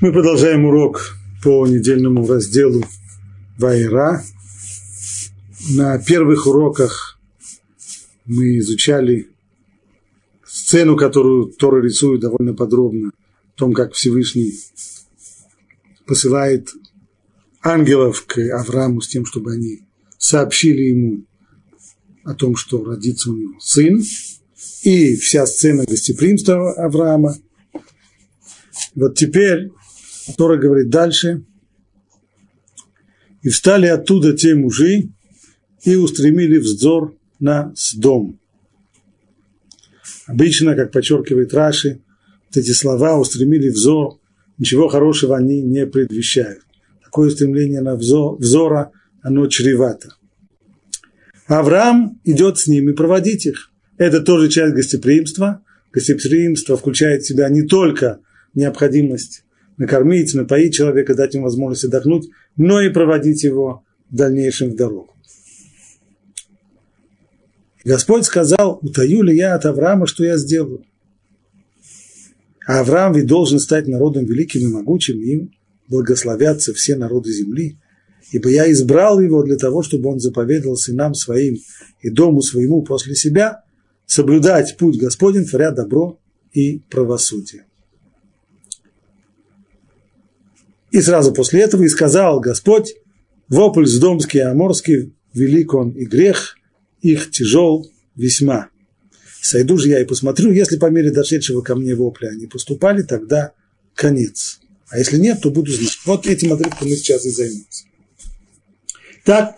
Мы продолжаем урок по недельному разделу Вайра. На первых уроках мы изучали сцену, которую Тора рисует довольно подробно, о том, как Всевышний посылает ангелов к Аврааму с тем, чтобы они сообщили ему о том, что родится у него сын, и вся сцена гостеприимства Авраама. Вот теперь Тора говорит дальше. И встали оттуда те мужи и устремили взор на Сдом. Обычно, как подчеркивает Раши, вот эти слова устремили взор, ничего хорошего они не предвещают. Такое стремление на взор, взора, оно чревато. Авраам идет с ними проводить их. Это тоже часть гостеприимства. Гостеприимство включает в себя не только необходимость накормить, напоить человека, дать ему возможность отдохнуть, но и проводить его в дальнейшем в дорогу. Господь сказал, утаю ли я от Авраама, что я сделаю? А Авраам ведь должен стать народом великим и могучим, и им благословятся все народы земли, ибо я избрал его для того, чтобы он заповедал сынам своим и дому своему после себя соблюдать путь Господень, творя добро и правосудие. И сразу после этого и сказал Господь, вопль сдомский и аморский, велик он и грех, их тяжел весьма. Сойду же я и посмотрю, если по мере дошедшего ко мне вопля они поступали, тогда конец. А если нет, то буду знать. Вот этим отрывком мы сейчас и займемся. Так,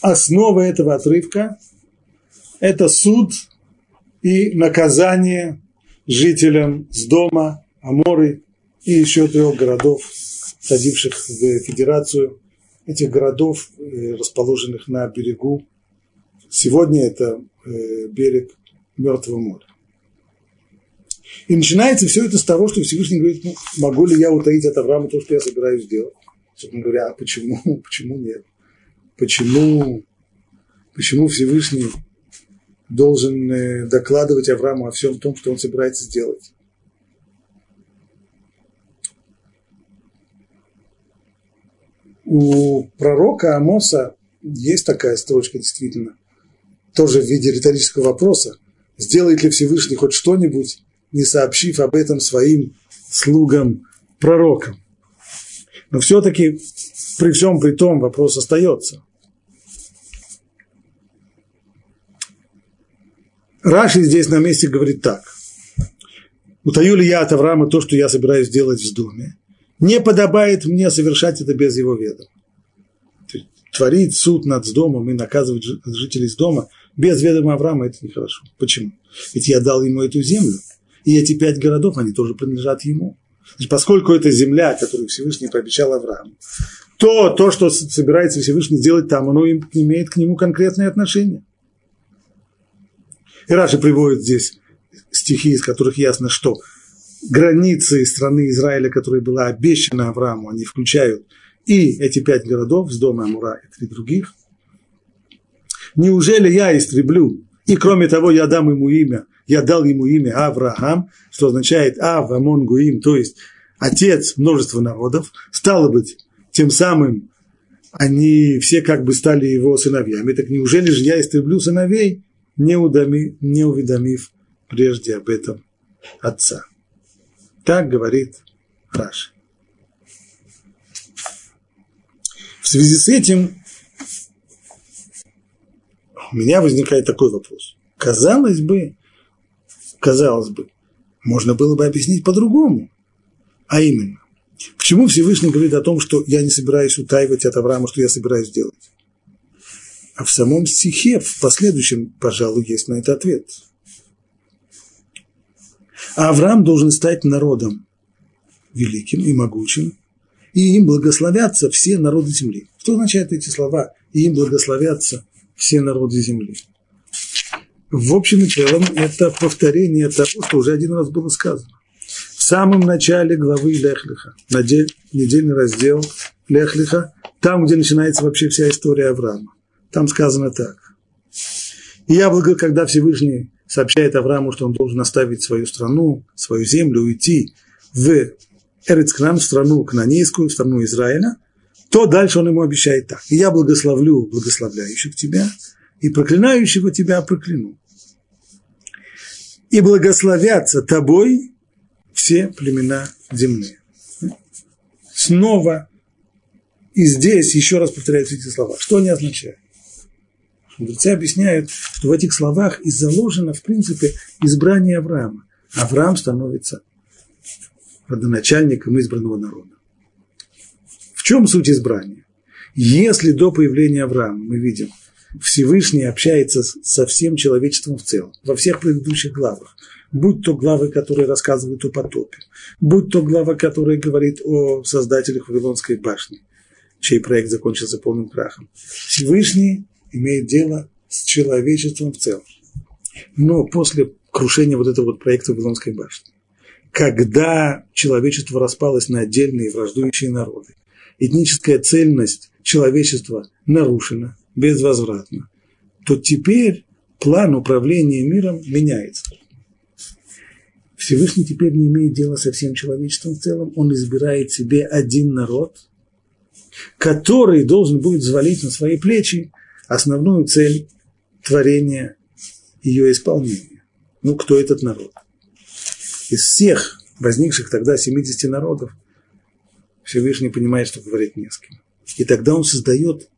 основа этого отрывка – это суд и наказание жителям с дома Аморы и еще трех городов входивших в федерацию этих городов, э, расположенных на берегу. Сегодня это э, берег Мертвого моря. И начинается все это с того, что Всевышний говорит, ну, могу ли я утаить от Авраама то, что я собираюсь сделать? Собственно говоря, а почему, почему нет? Почему, почему Всевышний должен э, докладывать Аврааму о всем том, что он собирается сделать? У пророка Амоса есть такая строчка действительно, тоже в виде риторического вопроса. Сделает ли Всевышний хоть что-нибудь, не сообщив об этом своим слугам пророкам? Но все-таки при всем при том вопрос остается. Раши здесь на месте говорит так. Утаю ли я от Авраама то, что я собираюсь сделать в доме? Не подобает мне совершать это без его ведома. Творить суд над домом и наказывать жителей из дома без ведома Авраама – это нехорошо. Почему? Ведь я дал ему эту землю, и эти пять городов, они тоже принадлежат ему. Значит, поскольку это земля, которую Всевышний пообещал Аврааму, то то, что собирается Всевышний сделать там, оно имеет к нему конкретное отношение. И Раши приводит здесь стихи, из которых ясно, что границы страны Израиля, которая была обещана Аврааму, они включают и эти пять городов с дома Амура и три других. Неужели я истреблю, и кроме того я дам ему имя, я дал ему имя Авраам, что означает Ав Амон Гуим, то есть отец множества народов, стало быть, тем самым они все как бы стали его сыновьями. Так неужели же я истреблю сыновей, не, удами, не уведомив прежде об этом отца? Так говорит Раши. В связи с этим у меня возникает такой вопрос. Казалось бы, казалось бы, можно было бы объяснить по-другому. А именно, почему Всевышний говорит о том, что я не собираюсь утаивать от Авраама, что я собираюсь делать? А в самом стихе, в последующем, пожалуй, есть на это ответ – а Авраам должен стать народом великим и могучим, и им благословятся все народы земли. Что означают эти слова? И им благословятся все народы земли. В общем и целом, это повторение того, что уже один раз было сказано. В самом начале главы Лехлиха, недельный раздел Лехлиха, там, где начинается вообще вся история Авраама. Там сказано так. Я благо, когда Всевышний сообщает Аврааму, что он должен оставить свою страну, свою землю, уйти в Эрицкнан в страну Кнанейскую, в страну Израиля, то дальше он ему обещает так. «Я благословлю благословляющих тебя, и проклинающего тебя прокляну. И благословятся тобой все племена земные». Снова и здесь еще раз повторяются эти слова. Что они означают? Мудрецы объясняют, что в этих словах и заложено, в принципе, избрание Авраама. Авраам становится родоначальником избранного народа. В чем суть избрания? Если до появления Авраама мы видим, Всевышний общается со всем человечеством в целом, во всех предыдущих главах, будь то главы, которые рассказывают о потопе, будь то глава, которая говорит о создателях Вавилонской башни, чей проект закончился полным крахом. Всевышний имеет дело с человечеством в целом. Но после крушения вот этого вот проекта Вавилонской башни, когда человечество распалось на отдельные враждующие народы, этническая цельность человечества нарушена безвозвратно, то теперь план управления миром меняется. Всевышний теперь не имеет дела со всем человечеством в целом, он избирает себе один народ, который должен будет взвалить на свои плечи основную цель творения ее исполнения. Ну, кто этот народ? Из всех возникших тогда 70 народов Всевышний понимает, что говорить не с кем. И тогда он создает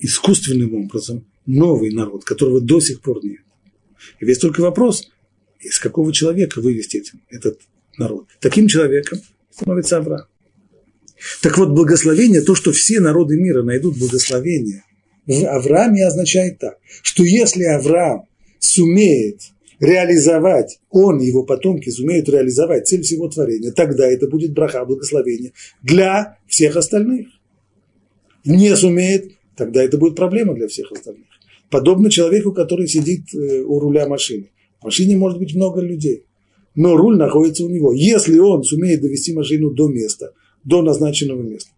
искусственным образом новый народ, которого до сих пор нет. И весь только вопрос, из какого человека вывести этот народ. Таким человеком становится Авраам. Так вот, благословение, то, что все народы мира найдут благословение в Аврааме, означает так, что если Авраам сумеет реализовать, он и его потомки сумеют реализовать цель всего творения, тогда это будет браха, благословение для всех остальных. Не сумеет, тогда это будет проблема для всех остальных. Подобно человеку, который сидит э, у руля машины. В машине может быть много людей, но руль находится у него. Если он сумеет довести машину до места, до назначенного места,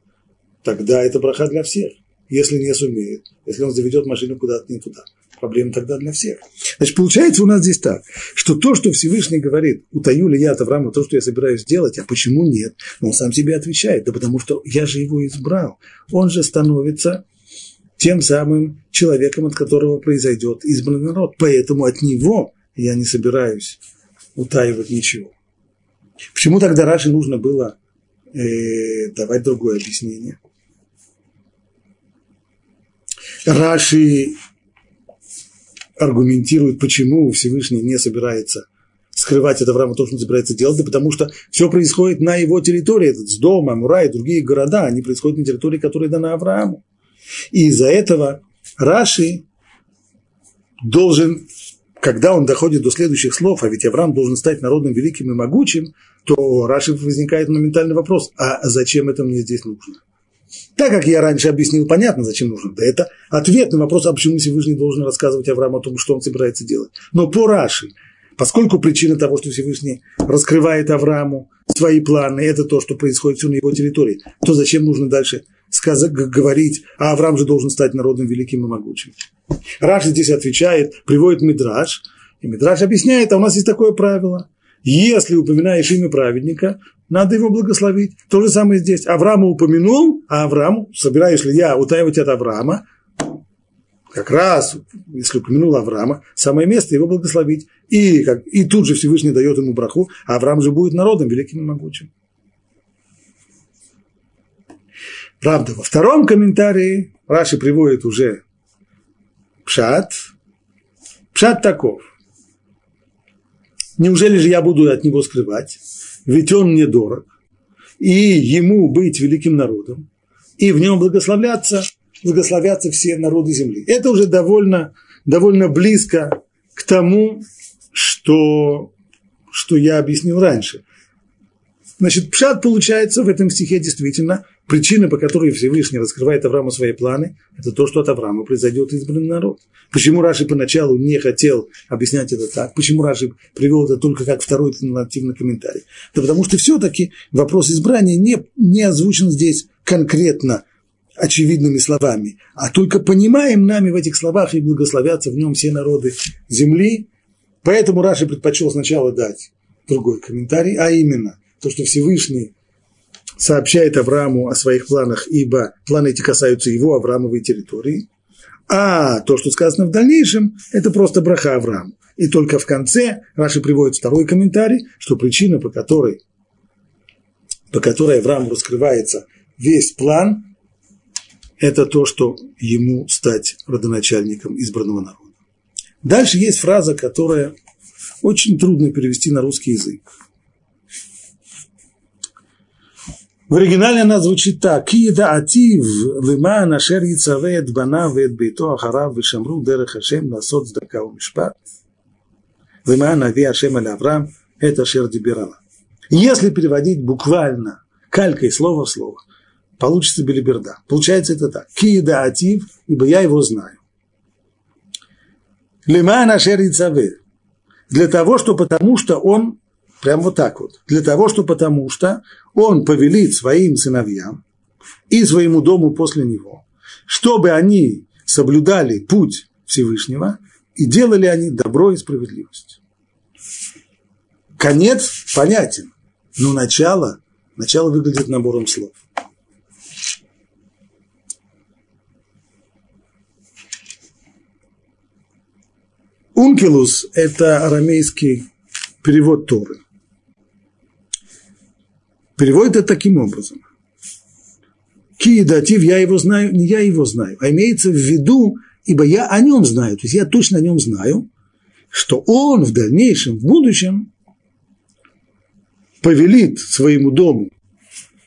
тогда это браха для всех. Если не сумеет, если он заведет машину куда-то не туда, проблема тогда для всех. Значит, получается у нас здесь так, что то, что Всевышний говорит, утаю ли я от Авраама то, что я собираюсь делать, а почему нет? Он сам себе отвечает, да потому что я же его избрал. Он же становится тем самым человеком, от которого произойдет избранный народ. Поэтому от него я не собираюсь утаивать ничего. Почему тогда Раши нужно было э, давать другое объяснение? Раши аргументирует, почему Всевышний не собирается скрывать от Авраама то, что он собирается делать, да потому что все происходит на его территории, этот Сдом, Амура и другие города, они происходят на территории, которая дана Аврааму. И из-за этого Раши должен, когда он доходит до следующих слов, а ведь Авраам должен стать народом великим и могучим, то Раши возникает моментальный вопрос, а зачем это мне здесь нужно? Так как я раньше объяснил, понятно, зачем нужно. Да это ответ на вопрос, а почему Всевышний должен рассказывать Аврааму о том, что он собирается делать. Но по Раши, поскольку причина того, что Всевышний раскрывает Аврааму свои планы, это то, что происходит все на его территории, то зачем нужно дальше сказать, говорить, а Авраам же должен стать народом великим и могучим. Раши здесь отвечает, приводит Мидраш, и Мидраш объясняет, а у нас есть такое правило. Если упоминаешь имя праведника, надо его благословить. То же самое здесь. Авраама упомянул, а Аврааму, собираюсь ли я утаивать от Авраама, как раз, если упомянул Авраама, самое место его благословить. И, как, и тут же Всевышний дает ему браху, а Авраам же будет народом великим и могучим. Правда, во втором комментарии Раши приводит уже пшат. Пшат таков. Неужели же я буду от него скрывать? Ведь он мне дорог. И ему быть великим народом. И в нем благословляться, благословятся все народы земли. Это уже довольно, довольно близко к тому, что, что я объяснил раньше. Значит, пшат получается в этом стихе действительно Причина, по которой Всевышний раскрывает Аврааму свои планы, это то, что от Авраама произойдет избранный народ. Почему Раши поначалу не хотел объяснять это так? Почему Раши привел это только как второй альтернативный комментарий? Да потому что все-таки вопрос избрания не, не озвучен здесь конкретно очевидными словами, а только понимаем нами в этих словах и благословятся в нем все народы земли. Поэтому Раши предпочел сначала дать другой комментарий, а именно то, что Всевышний сообщает Аврааму о своих планах, ибо планы эти касаются его, Авраамовой территории. А то, что сказано в дальнейшем, это просто браха Аврааму. И только в конце Раши приводит второй комментарий, что причина, по которой, по которой Аврааму раскрывается весь план, это то, что ему стать родоначальником избранного народа. Дальше есть фраза, которая очень трудно перевести на русский язык. В оригинале она звучит так. Кида атив лима нашер яцавет бана вет бейто ахарав вешамру дерех Ашем ласот здака умишпат. Лима нави Ашем аль Авраам это шер дебирала. Если переводить буквально, калькой слово в слово, получится белиберда. Получается это так. Кида атив, ибо я его знаю. Лима нашер яцавет. Для того, что потому что он Прям вот так вот. Для того, что потому что он повелит своим сыновьям и своему дому после него, чтобы они соблюдали путь Всевышнего и делали они добро и справедливость. Конец понятен, но начало, начало выглядит набором слов. Ункилус – это арамейский перевод Торы – Переводит это таким образом. Киедатив, я его знаю, не я его знаю, а имеется в виду, ибо я о нем знаю, то есть я точно о нем знаю, что он в дальнейшем, в будущем повелит своему дому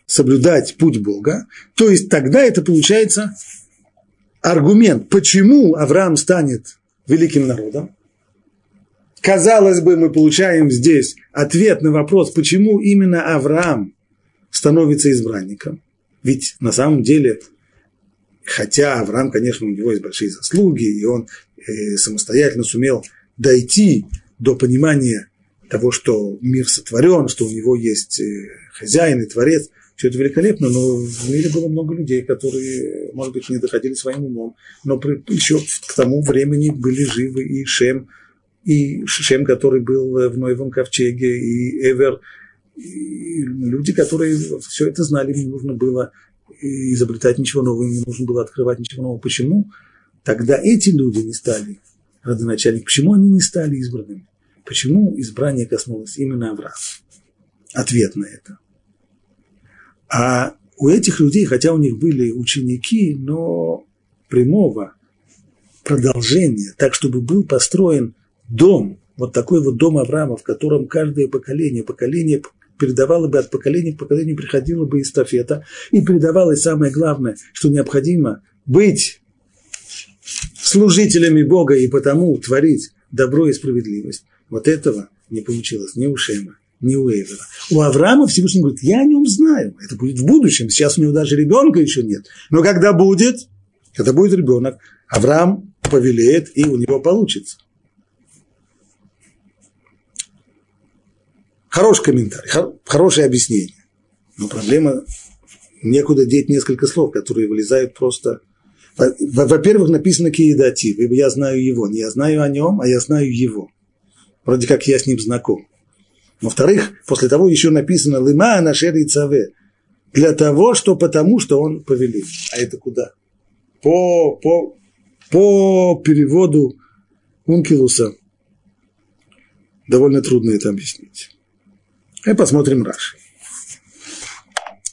соблюдать путь Бога, то есть тогда это получается аргумент, почему Авраам станет великим народом. Казалось бы, мы получаем здесь ответ на вопрос, почему именно Авраам становится избранником. Ведь на самом деле, хотя Авраам, конечно, у него есть большие заслуги, и он э, самостоятельно сумел дойти до понимания того, что мир сотворен, что у него есть э, хозяин и творец, все это великолепно, но в мире было много людей, которые, может быть, не доходили своим умом, но еще к тому времени были живы и Шем, и Шем, который был в Ноевом ковчеге, и Эвер, и люди, которые все это знали, не нужно было изобретать ничего нового, не нужно было открывать ничего нового. Почему тогда эти люди не стали родоначальниками? Почему они не стали избранными? Почему избрание коснулось именно Авраама? Ответ на это. А у этих людей, хотя у них были ученики, но прямого продолжения, так чтобы был построен дом, вот такой вот дом Авраама, в котором каждое поколение, поколение передавало бы от поколения к поколению, приходила бы эстафета, и передавалось самое главное, что необходимо быть служителями Бога и потому творить добро и справедливость. Вот этого не получилось ни у Шема, ни у Эвера. У Авраама Всевышний говорит, я о нем знаю, это будет в будущем, сейчас у него даже ребенка еще нет. Но когда будет, когда будет ребенок, Авраам повелеет, и у него получится. Хороший комментарий, хорошее объяснение. Но проблема некуда деть несколько слов, которые вылезают просто... Во-первых, написано киедатив, ибо я знаю его. Не я знаю о нем, а я знаю его. Вроде как я с ним знаком. Во-вторых, после того еще написано лима нашер цаве. Для того, что потому, что он повелит. А это куда? По, по, по переводу Ункилуса довольно трудно это объяснить. И посмотрим Раши.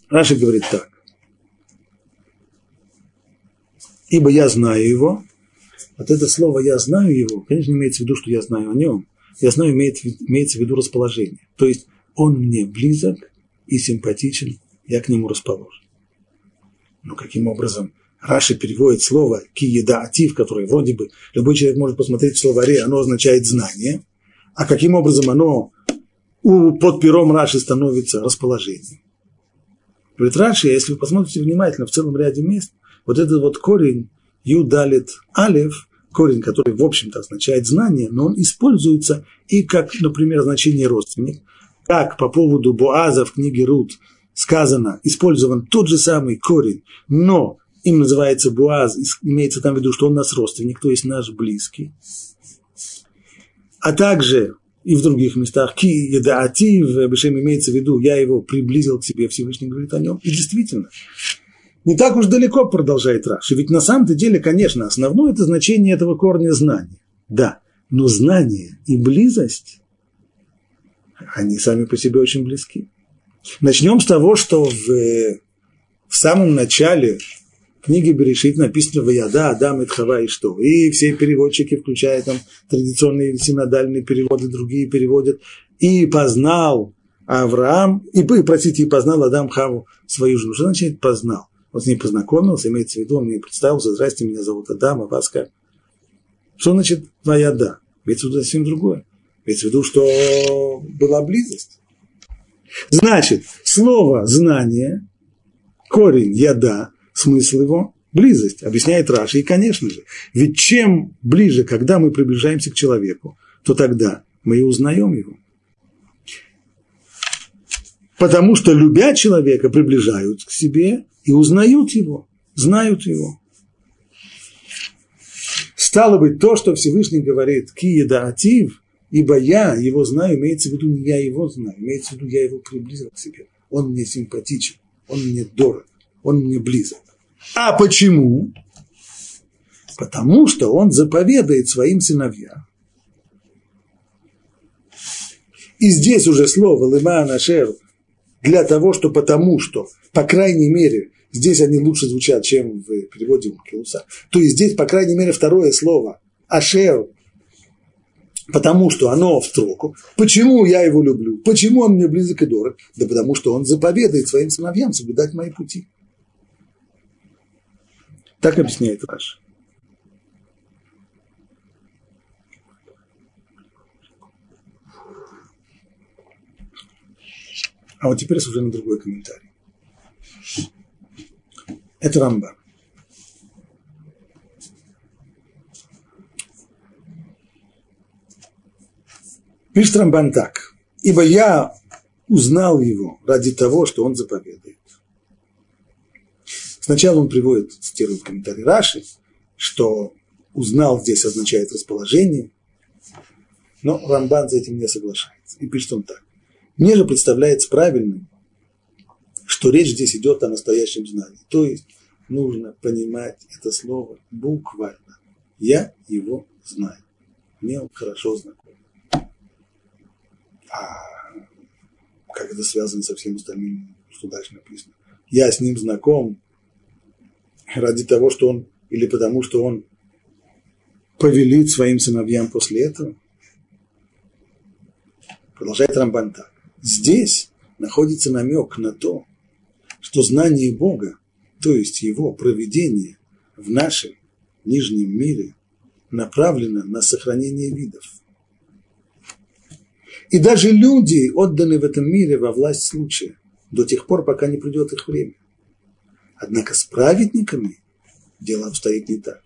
Раши говорит так. Ибо я знаю его. Вот это слово «я знаю его», конечно, имеется в виду, что я знаю о нем. Я знаю, имеет, имеется в виду расположение. То есть он мне близок и симпатичен, я к нему расположен. Но каким образом Раши переводит слово «киедаатив», которое вроде бы любой человек может посмотреть в словаре, оно означает «знание», а каким образом оно у, под пером Раши становится расположение. Говорит Раши, если вы посмотрите внимательно в целом ряде мест, вот этот вот корень Юдалит Алев, корень, который в общем-то означает знание, но он используется и как, например, значение родственник, как по поводу Боаза в книге Рут сказано, использован тот же самый корень, но им называется Буаз, имеется там в виду, что он наш родственник, то есть наш близкий. А также и в других местах. Ки едаатив, Бешем имеется в виду, я его приблизил к себе, Всевышний говорит о нем. И действительно, не так уж далеко продолжает Раши. Ведь на самом-то деле, конечно, основное это значение этого корня знания. Да, но знание и близость, они сами по себе очень близки. Начнем с того, что в, в самом начале книги Берешит написано «Ваяда, Адам, Эдхава и что». И все переводчики, включая там традиционные синодальные переводы, другие переводят. «И познал Авраам, и, простите, и познал Адам Хаву свою жену». Что значит «познал»? Он с ней познакомился, имеется в виду, он мне представился, здрасте, меня зовут Адам, а вас как? Что значит «Ваяда»? Имеется в виду совсем другое. Имеется в виду, что была близость. Значит, слово «знание», корень «яда», смысл его – близость, объясняет Раши. И, конечно же, ведь чем ближе, когда мы приближаемся к человеку, то тогда мы и узнаем его. Потому что, любя человека, приближают к себе и узнают его, знают его. Стало быть, то, что Всевышний говорит, киеда атив, ибо я его знаю, имеется в виду не я его знаю, имеется в виду я его приблизил к себе. Он мне симпатичен, он мне дорог, он мне близок. А почему? Потому что он заповедает своим сыновьям. И здесь уже слово «лыма нашер» для того, что потому что, по крайней мере, здесь они лучше звучат, чем в переводе Ункилуса, то есть здесь, по крайней мере, второе слово «ашер», потому что оно в строку. Почему я его люблю? Почему он мне близок и дорог? Да потому что он заповедает своим сыновьям соблюдать мои пути. Так объясняет Раш. А вот теперь на другой комментарий. Это Рамбан. Пишет Рамбан так. Ибо я узнал его ради того, что он заповедует. Сначала он приводит, цитирует комментарий Раши, что узнал здесь означает расположение, но Рамбан с этим не соглашается. И пишет он так. Мне же представляется правильным, что речь здесь идет о настоящем знании. То есть нужно понимать это слово буквально. Я его знаю. Мне он хорошо знаком. А как это связано со всем остальным, что дальше написано? Я с ним знаком ради того, что он, или потому что он повелит своим сыновьям после этого. Продолжает Рамбан так. Здесь находится намек на то, что знание Бога, то есть Его проведение в нашем нижнем мире, направлено на сохранение видов. И даже люди отданы в этом мире во власть случая до тех пор, пока не придет их время. Однако с праведниками дело обстоит не так.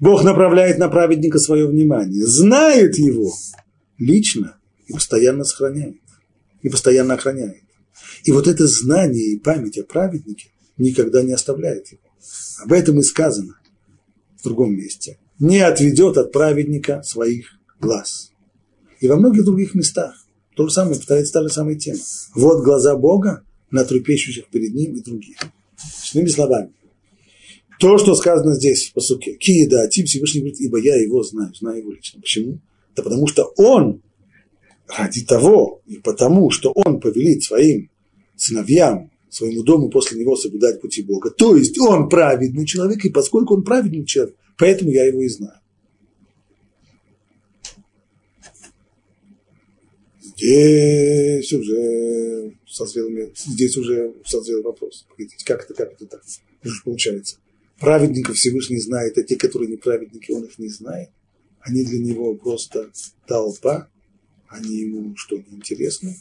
Бог направляет на праведника свое внимание, знает его лично и постоянно сохраняет, и постоянно охраняет. И вот это знание и память о праведнике никогда не оставляет его. Об этом и сказано в другом месте. Не отведет от праведника своих глаз. И во многих других местах то же самое повторяется та же самая тема. Вот глаза Бога на трупещущих перед ним и других. Иными словами, то, что сказано здесь в посуке, Киеда, Тим Всевышний говорит, ибо я его знаю, знаю его лично. Почему? Да потому что он ради того и потому, что он повелит своим сыновьям, своему дому после него соблюдать пути Бога. То есть он праведный человек, и поскольку он праведный человек, поэтому я его и знаю. Здесь уже созрел, здесь уже созрел вопрос. Как это, как это так? Получается? Праведников Всевышний знает, а те, которые не праведники, он их не знает. Они для него просто толпа, они ему что, не?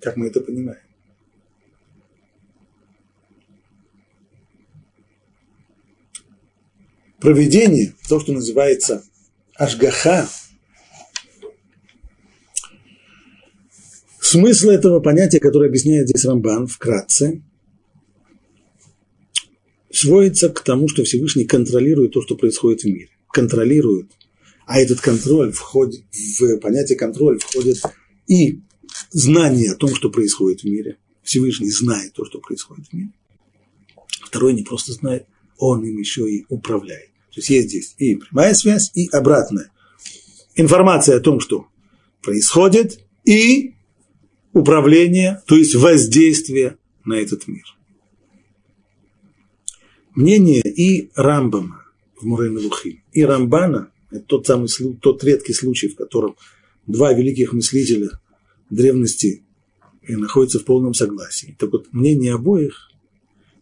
Как мы это понимаем? Проведение, то, что называется Ашгаха, смысл этого понятия, которое объясняет здесь Рамбан вкратце, сводится к тому, что Всевышний контролирует то, что происходит в мире. Контролирует А этот контроль входит, в понятие контроль входит и знание о том, что происходит в мире. Всевышний знает то, что происходит в мире. Второй не просто знает, он им еще и управляет. То есть есть здесь и прямая связь, и обратная. Информация о том, что происходит, и управление, то есть воздействие на этот мир. Мнение и Рамбама в Мурейна Лухим, и Рамбана, это тот самый, тот редкий случай, в котором два великих мыслителя древности находятся в полном согласии. Так вот, мнение обоих,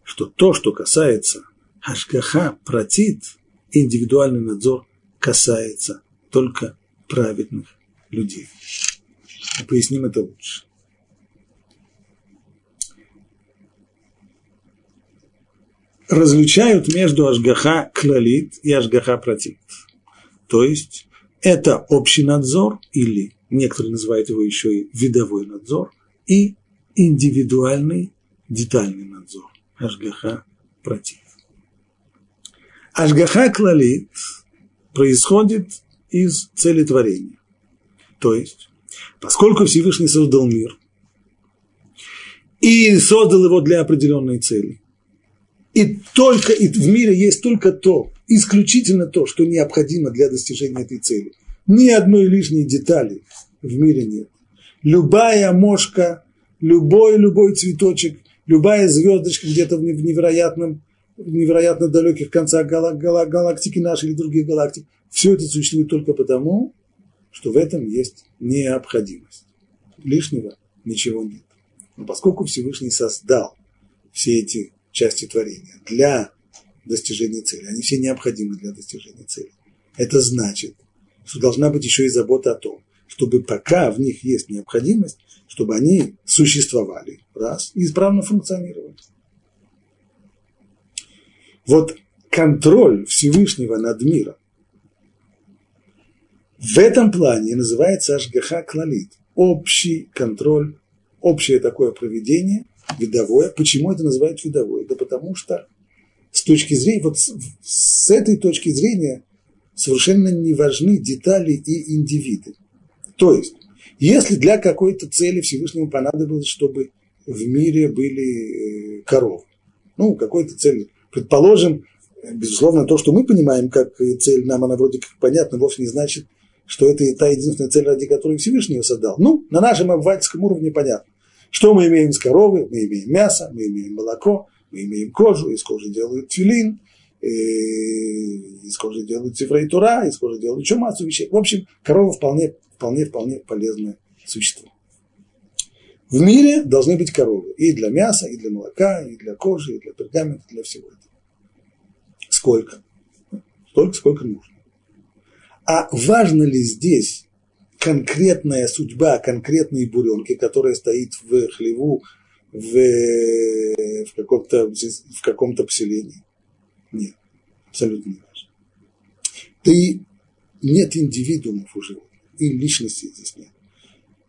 что то, что касается Ашгаха, протит, индивидуальный надзор касается только праведных людей. Поясним это лучше. различают между Ашгаха клалит и Ашгаха протит. То есть это общий надзор, или некоторые называют его еще и видовой надзор, и индивидуальный детальный надзор. Ашгаха против. Ашгаха клалит происходит из целетворения. То есть, поскольку Всевышний создал мир и создал его для определенной цели – и только и в мире есть только то, исключительно то, что необходимо для достижения этой цели. Ни одной лишней детали в мире нет. Любая мошка, любой, любой цветочек, любая звездочка где-то в невероятном, невероятно далеких концах гала, гала, галактики нашей или других галактик, все это существует только потому, что в этом есть необходимость. Лишнего ничего нет. Но поскольку Всевышний создал все эти части творения для достижения цели. Они все необходимы для достижения цели. Это значит, что должна быть еще и забота о том, чтобы пока в них есть необходимость, чтобы они существовали, раз, и исправно функционировали. Вот контроль Всевышнего над миром в этом плане называется Ашгаха Клалит. Общий контроль, общее такое проведение – видовое. Почему это называют видовое? Да потому что с точки зрения, вот с, с этой точки зрения совершенно не важны детали и индивиды. То есть, если для какой-то цели Всевышнему понадобилось, чтобы в мире были э, коровы, ну, какой-то цели, предположим, безусловно, то, что мы понимаем как цель, нам она вроде как понятна, вовсе не значит, что это та единственная цель, ради которой Всевышний ее создал. Ну, на нашем обывательском уровне понятно. Что мы имеем с коровы? Мы имеем мясо, мы имеем молоко, мы имеем кожу, из кожи делают филин, из кожи делают цифры тура, из кожи делают еще массу вещей. В общем, корова вполне, вполне, вполне полезное существо. В мире должны быть коровы и для мяса, и для молока, и для кожи, и для пергамента, для всего этого. Сколько? Столько, сколько нужно. А важно ли здесь конкретная судьба конкретной буренки, которая стоит в хлеву в, в каком-то, в каком-то поселении. Нет, абсолютно не важно. Ты, нет индивидуумов у животных, и личности здесь нет.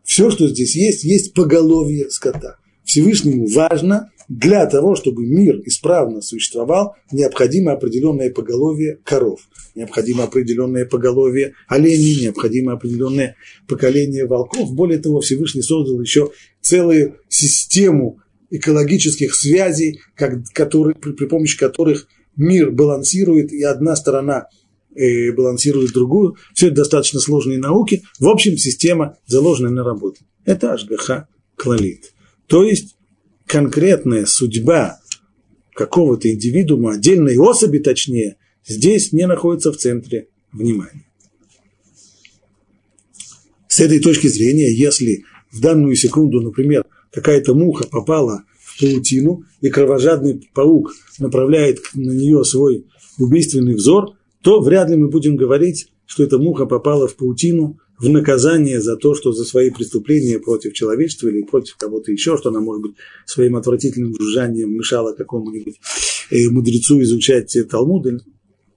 Все, что здесь есть, есть поголовье скота. Всевышнему важно для того, чтобы мир исправно существовал, необходимо определенное поголовье коров, необходимо определенное поголовье оленей, необходимо определенное поколение волков. Более того, Всевышний создал еще целую систему экологических связей, как, которые, при, при помощи которых мир балансирует, и одна сторона э, балансирует другую. Все это достаточно сложные науки. В общем, система заложена на работу. Это Ашгаха Клалит. То есть конкретная судьба какого-то индивидуума, отдельной особи точнее, здесь не находится в центре внимания. С этой точки зрения, если в данную секунду, например, какая-то муха попала в паутину, и кровожадный паук направляет на нее свой убийственный взор, то вряд ли мы будем говорить, что эта муха попала в паутину в наказание за то, что за свои преступления против человечества или против кого-то еще, что она, может быть, своим отвратительным жужжанием мешала какому-нибудь э, мудрецу изучать Талмуд,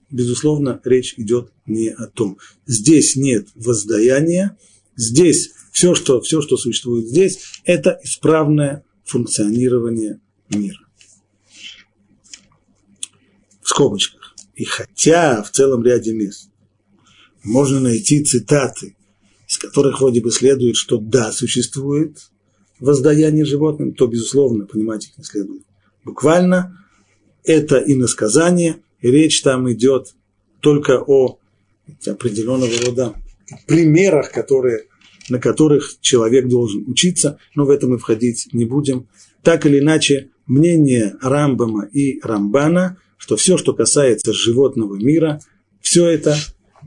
безусловно, речь идет не о том. Здесь нет воздаяния, здесь все, что, все, что существует здесь, это исправное функционирование мира. В скобочках. И хотя в целом ряде мест можно найти цитаты, которых вроде бы следует, что да, существует воздаяние животным, то, безусловно, понимать их не следует. Буквально это иносказание, речь там идет только о определенного рода примерах, которые, на которых человек должен учиться, но в этом мы входить не будем. Так или иначе, мнение Рамбама и Рамбана, что все, что касается животного мира, все это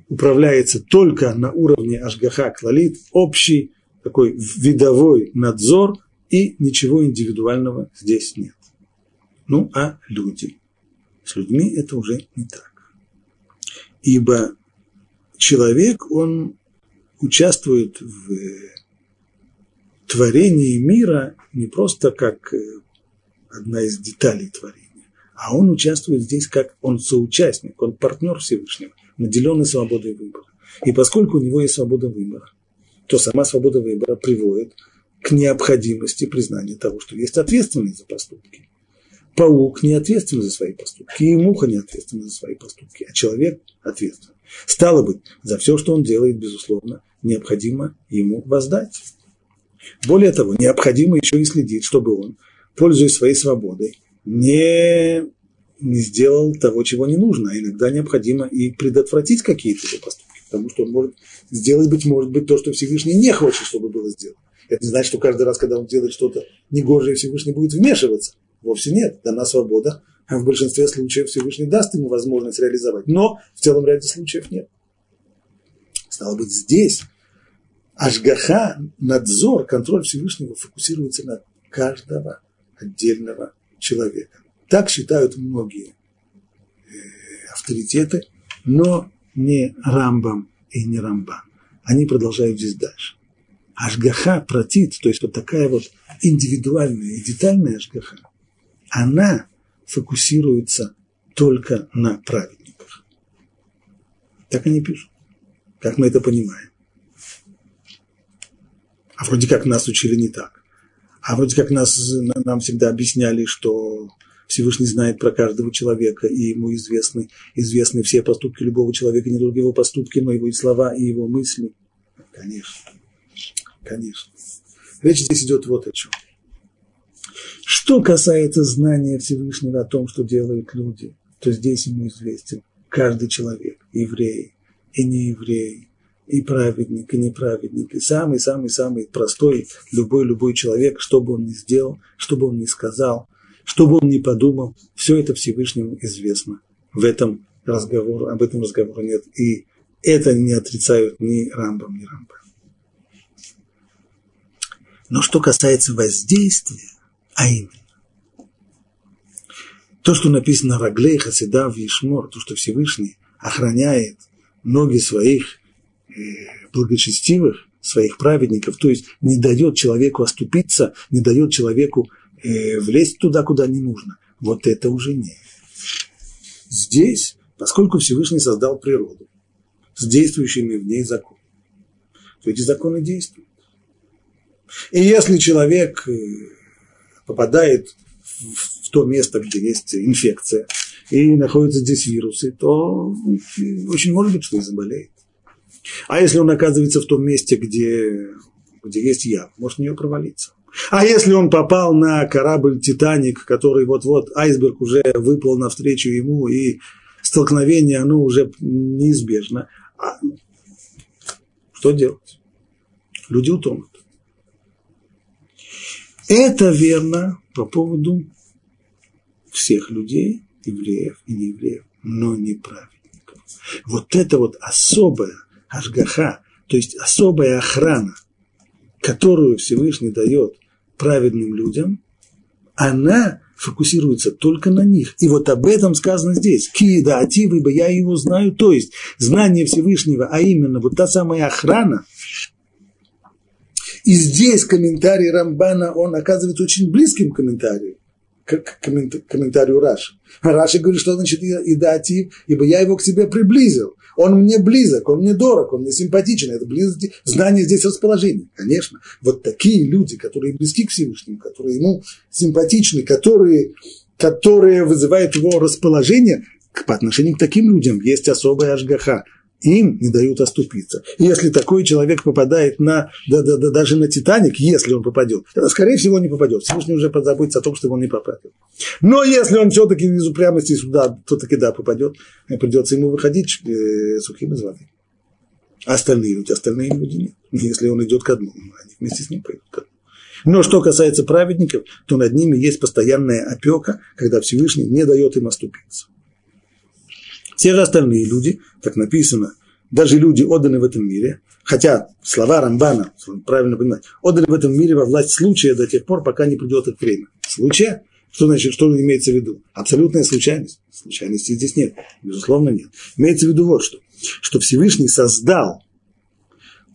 управляется только на уровне Ашгаха Клалит, общий такой видовой надзор, и ничего индивидуального здесь нет. Ну, а люди? С людьми это уже не так. Ибо человек, он участвует в творении мира не просто как э, одна из деталей творения, а он участвует здесь как он соучастник, он партнер Всевышнего, наделенный свободой выбора. И поскольку у него есть свобода выбора, то сама свобода выбора приводит к необходимости признания того, что есть ответственность за поступки. Паук не ответственен за свои поступки, и муха не ответственна за свои поступки, а человек ответственен. Стало быть, за все, что он делает, безусловно, необходимо ему воздать. Более того, необходимо еще и следить, чтобы он, пользуясь своей свободой, не, не сделал того, чего не нужно. Иногда необходимо и предотвратить какие-то его поступки, потому что он может сделать, быть может быть, то, что Всевышний не хочет, чтобы было сделано. Это не значит, что каждый раз, когда он делает что-то негожее, Всевышний будет вмешиваться. Вовсе нет, дана свобода, в большинстве случаев Всевышний даст ему возможность реализовать. Но в целом ряде случаев нет. Стало быть, здесь Ашгаха, надзор, контроль Всевышнего фокусируется на каждого отдельного человека. Так считают многие э, авторитеты, но не Рамбам и не Рамбан. Они продолжают здесь дальше. Ашгаха протит, то есть вот такая вот индивидуальная и детальная Ашгаха, она фокусируется только на праведниках. Так они пишут. Как мы это понимаем? А вроде как нас учили не так. А вроде как нас, нам всегда объясняли, что Всевышний знает про каждого человека, и ему известны, известны все поступки любого человека, не только его поступки, но его и слова, и его мысли. Конечно. Конечно. Речь здесь идет вот о чем. Что касается знания Всевышнего о том, что делают люди, то здесь ему известен каждый человек, еврей и нееврей, и праведник, и неправедник, и самый-самый-самый простой, любой-любой человек, что бы он ни сделал, что бы он ни сказал, что бы он ни подумал, все это Всевышнему известно. В этом разговоре, об этом разговору нет. И это не отрицают ни Рамбам, ни Рамбам. Но что касается воздействия, а именно, то, что написано Раглей, Хасида, Вишмор, то, что Всевышний охраняет ноги своих э, благочестивых, своих праведников, то есть не дает человеку оступиться, не дает человеку э, влезть туда, куда не нужно. Вот это уже не. Здесь, поскольку Всевышний создал природу с действующими в ней законами, то эти законы действуют. И если человек э, попадает в то место, где есть инфекция, и находятся здесь вирусы, то очень может быть, что и заболеет. А если он оказывается в том месте, где, где есть яд, может в нее провалиться. А если он попал на корабль «Титаник», который вот-вот, айсберг уже выплыл навстречу ему, и столкновение, оно уже неизбежно, а что делать? Люди утонут. Это верно по поводу всех людей, евреев и неевреев, но не праведников. Вот это вот особая ашгаха, то есть особая охрана, которую Всевышний дает праведным людям, она фокусируется только на них. И вот об этом сказано здесь. Кида ативы, ибо я его знаю. То есть знание Всевышнего, а именно вот та самая охрана, и здесь комментарий Рамбана, он оказывается очень близким комментарием к комментарию Раши. Раши говорит, что значит идатив, ибо я его к себе приблизил. Он мне близок, он мне дорог, он мне симпатичен. Это близости, знание здесь расположение. Конечно, вот такие люди, которые близки к Всевышнему, которые ему симпатичны, которые, которые вызывают его расположение, по отношению к таким людям есть особая ажгаха. Им не дают оступиться. И если такой человек попадает на, да, да, да, даже на Титаник, если он попадет, то, скорее всего, не попадет. Всевышний уже позаботится о том, чтобы он не попадет. Но если он все-таки из упрямости сюда, то таки да, попадет, придется ему выходить э, сухим из воды. А остальные люди, остальные люди нет. Если он идет ко дну, они вместе с ним пойдут ко дну. Но что касается праведников, то над ними есть постоянная опека, когда Всевышний не дает им оступиться. Все же остальные люди, так написано, даже люди, отданы в этом мире, хотя слова Рамбана, правильно понимать, отданы в этом мире во власть случая до тех пор, пока не придет их время. Случая? Что значит, что имеется в виду? Абсолютная случайность. Случайности здесь нет. Безусловно, нет. Имеется в виду вот что. Что Всевышний создал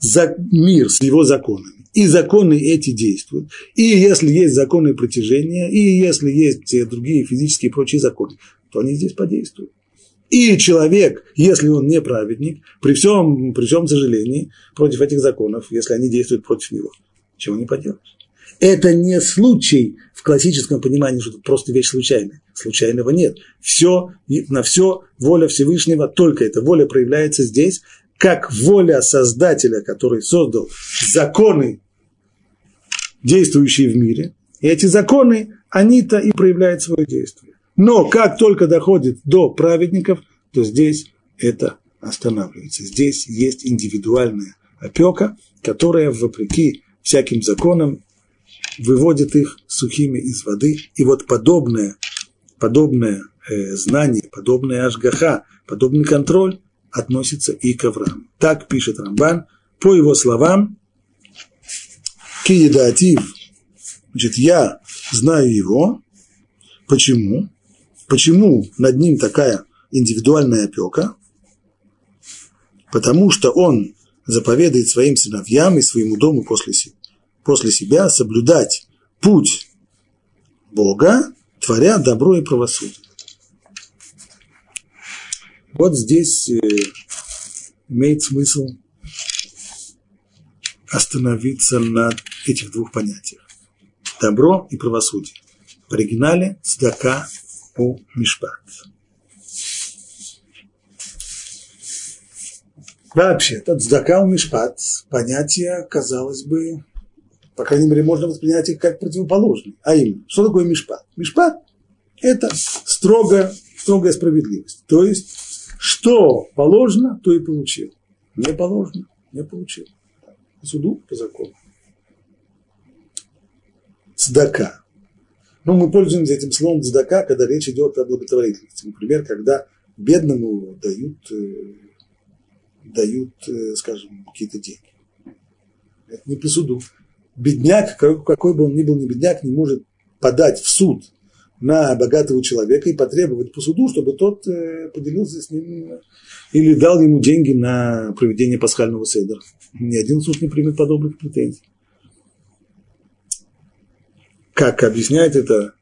за мир с его законами. И законы эти действуют. И если есть законы протяжения, и если есть другие физические и прочие законы, то они здесь подействуют. И человек, если он не праведник, при всем, при всем сожалении, против этих законов, если они действуют против него, чего не поделаешь. Это не случай в классическом понимании, что это просто вещь случайная. Случайного нет. Все, на все воля Всевышнего, только эта воля проявляется здесь, как воля Создателя, который создал законы, действующие в мире. И эти законы, они-то и проявляют свое действие. Но как только доходит до праведников, то здесь это останавливается. Здесь есть индивидуальная опека, которая, вопреки всяким законам, выводит их сухими из воды. И вот подобное, подобное э, знание, подобное ашгаха, подобный контроль относится и к Аврааму. Так пишет Рамбан, по его словам, киедатив, значит, я знаю его, почему? Почему над ним такая индивидуальная опека? Потому что он заповедует своим сыновьям и своему дому после, после себя соблюдать путь Бога, творя добро и правосудие. Вот здесь э, имеет смысл остановиться на этих двух понятиях. Добро и правосудие. В оригинале цдака у Мишпат. Вообще-то, цдака у Мишпат понятие, казалось бы, по крайней мере, можно воспринять их как противоположные. А именно, что такое Мишпат? Мишпат – это строго, строгая справедливость. То есть, что положено, то и получил. Не положено, не получил. По суду, по закону. Цдака. Ну, мы пользуемся этим словом цдака, когда речь идет о благотворительности. Например, когда бедному дают, э, дают э, скажем, какие-то деньги. Это не по суду. Бедняк, какой бы он ни был не бедняк, не может подать в суд на богатого человека и потребовать по суду, чтобы тот э, поделился с ним или дал ему деньги на проведение пасхального седра. Ни один суд не примет подобных претензий как объясняет это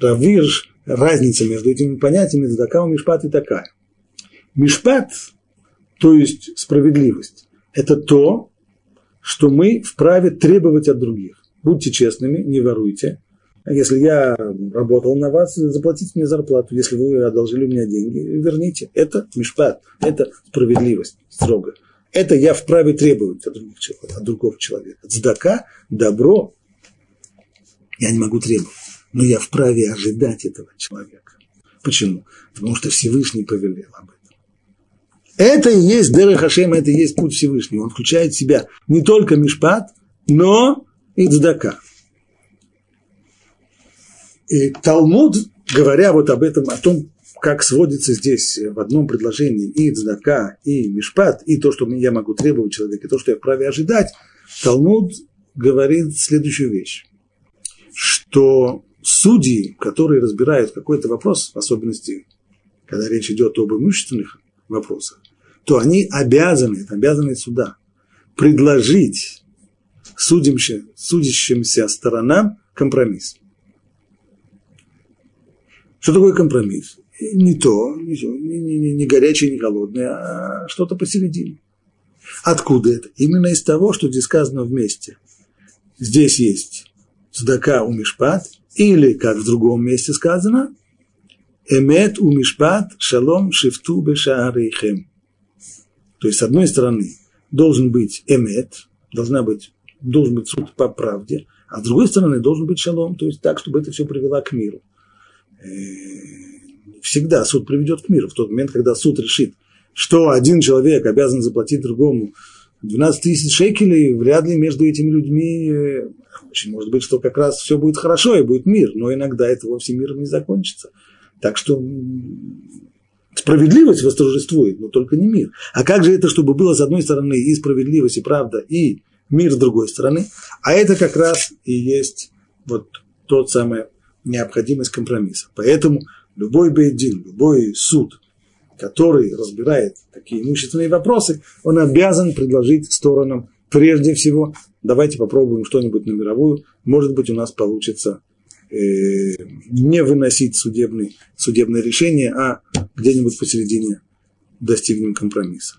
Равирш, разница между этими понятиями Задака Мишпат и такая. Мишпат, то есть справедливость, это то, что мы вправе требовать от других. Будьте честными, не воруйте. Если я работал на вас, заплатите мне зарплату. Если вы одолжили у меня деньги, верните. Это мишпат, это справедливость строго. Это я вправе требовать от, других, от другого человека. Цдака, добро, я не могу требовать, но я вправе ожидать этого человека. Почему? Потому что Всевышний повелел об этом. Это и есть Дера Хашем, это и есть путь Всевышнего. Он включает в себя не только Мишпат, но и Цдака. И Талмуд, говоря вот об этом, о том, как сводится здесь в одном предложении и Цдака, и Мишпат, и то, что я могу требовать человека, и то, что я вправе ожидать, Талмуд говорит следующую вещь что судьи, которые разбирают какой-то вопрос, в особенности, когда речь идет об имущественных вопросах, то они обязаны, это обязаны суда, предложить судимся, судящимся сторонам компромисс. Что такое компромисс? Не то, не, не, не, не горячее, не холодное, а что-то посередине. Откуда это? Именно из того, что здесь сказано вместе. Здесь есть цдака у мишпат, или, как в другом месте сказано, эмет у мишпат шалом шифту бешаарейхем. То есть, с одной стороны, должен быть эмет, должна быть, должен быть суд по правде, а с другой стороны, должен быть шалом, то есть так, чтобы это все привело к миру. Э, всегда суд приведет к миру. В тот момент, когда суд решит, что один человек обязан заплатить другому 12 тысяч шекелей, вряд ли между этими людьми, э, очень может быть, что как раз все будет хорошо и будет мир, но иногда это вовсе миром не закончится. Так что справедливость восторжествует, но только не мир. А как же это, чтобы было с одной стороны и справедливость, и правда, и мир с другой стороны? А это как раз и есть вот тот самый необходимость компромисса. Поэтому любой бейдин, любой суд, который разбирает такие имущественные вопросы, он обязан предложить сторонам прежде всего, давайте попробуем что-нибудь на мировую, может быть, у нас получится э, не выносить судебный, судебное решение, а где-нибудь посередине достигнем компромисса.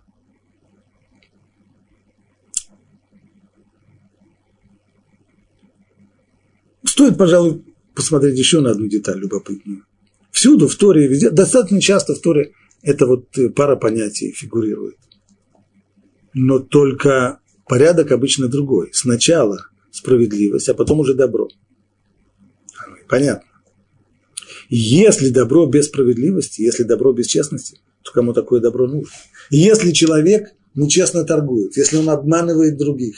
Стоит, пожалуй, посмотреть еще на одну деталь любопытную. Всюду в Торе, везде, достаточно часто в Торе это вот э, пара понятий фигурирует. Но только порядок обычно другой. Сначала справедливость, а потом уже добро. Понятно. Если добро без справедливости, если добро без честности, то кому такое добро нужно? Если человек нечестно торгует, если он обманывает других,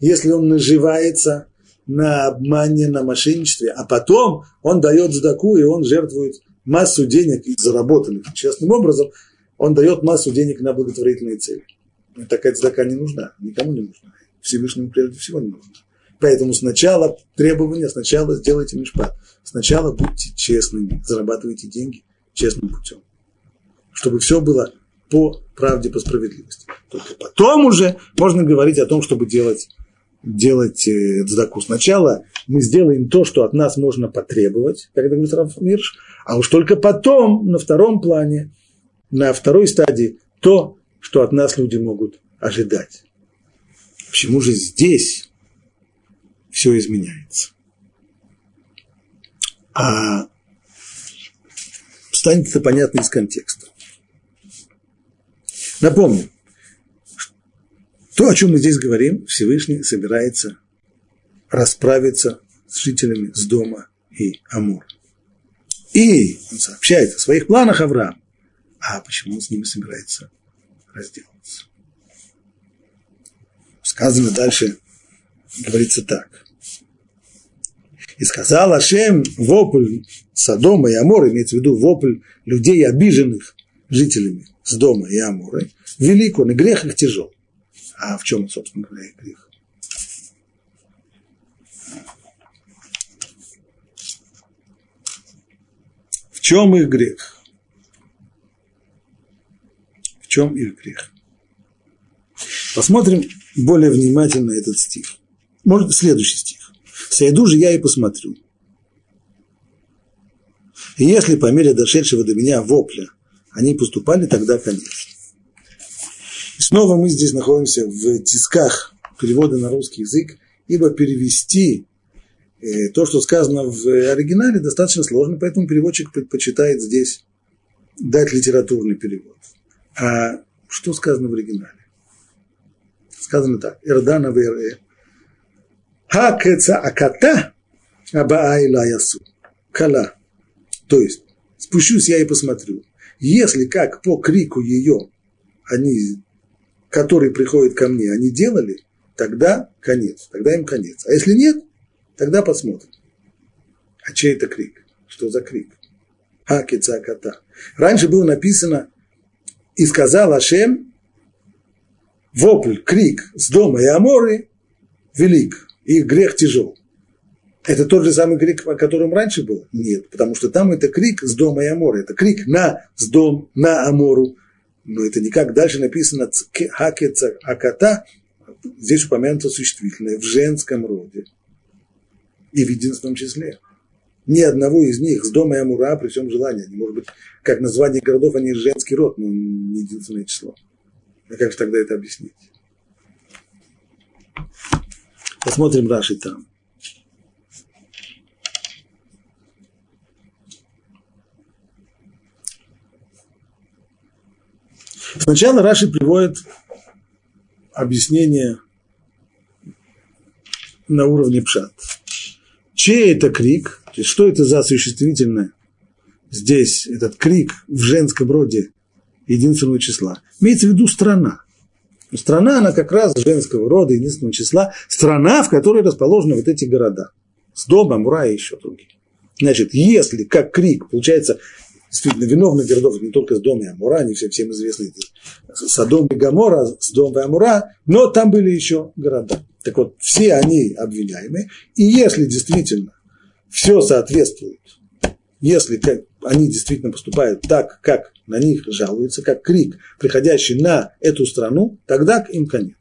если он наживается на обмане, на мошенничестве, а потом он дает сдаку, и он жертвует массу денег, заработанных честным образом, он дает массу денег на благотворительные цели. Такая цдака не нужна, никому не нужна. Всевышнему прежде всего не нужна. Поэтому сначала требования, сначала сделайте мишпат. Сначала будьте честными, зарабатывайте деньги честным путем. Чтобы все было по правде, по справедливости. Только потом уже можно говорить о том, чтобы делать, делать э, цдаку. Сначала мы сделаем то, что от нас можно потребовать, как говорит Раф Мирш, а уж только потом, на втором плане, на второй стадии, то, что от нас люди могут ожидать. Почему же здесь все изменяется? А станет это понятно из контекста. Напомню, то, о чем мы здесь говорим, Всевышний собирается расправиться с жителями с дома и Амур. И он сообщает о своих планах Авраам. А почему он с ними собирается разделаться? Сказано дальше, говорится так. И сказал Ашем вопль Содома и Амора, имеется в виду вопль людей, обиженных жителями с дома и Аморы, велик он, и грех их тяжел. А в чем, собственно говоря, грех? В чем их грех? В чем их грех? Посмотрим более внимательно этот стих. Может, следующий стих. «Сойду же я и посмотрю. И если по мере дошедшего до меня вопля они поступали, тогда конец». Снова мы здесь находимся в тисках перевода на русский язык, ибо перевести э, то, что сказано в оригинале, достаточно сложно, поэтому переводчик предпочитает здесь дать литературный перевод. А что сказано в оригинале? Сказано так. Эрдана вере. Хакеца аката абаайла ясу. Кала. То есть, спущусь я и посмотрю. Если как по крику ее они, который приходит ко мне, они делали, тогда конец, тогда им конец. А если нет, тогда посмотрим. А чей это крик? Что за крик? Хакица кота. Раньше было написано «И сказал Ашем, вопль, крик с дома и Аморы велик, и грех тяжел. Это тот же самый крик, о котором раньше был? Нет, потому что там это крик с дома и Аморы. Это крик на с дом, на Амору. Но это никак дальше написано хакеца аката, здесь упомянуто существительное в женском роде. И в единственном числе. Ни одного из них с дома и Амура при всем желании. Они, может быть, как название городов, они женский род, но не единственное число. А как же тогда это объяснить? Посмотрим Раши там. Сначала Раши приводит объяснение на уровне пшат. Чей это крик? То есть, что это за существительное? Здесь этот крик в женском роде единственного числа. Имеется в виду страна. Страна, она как раз женского рода, единственного числа. Страна, в которой расположены вот эти города. С дома, Мура и еще другие. Значит, если, как крик, получается, действительно, виновных городов, не только с дома и Амура, они все, всем известны, Содом и Гамора, Сдом и Амура, но там были еще города. Так вот, все они обвиняемые, и если действительно все соответствует, если они действительно поступают так, как на них жалуются, как крик, приходящий на эту страну, тогда им конец.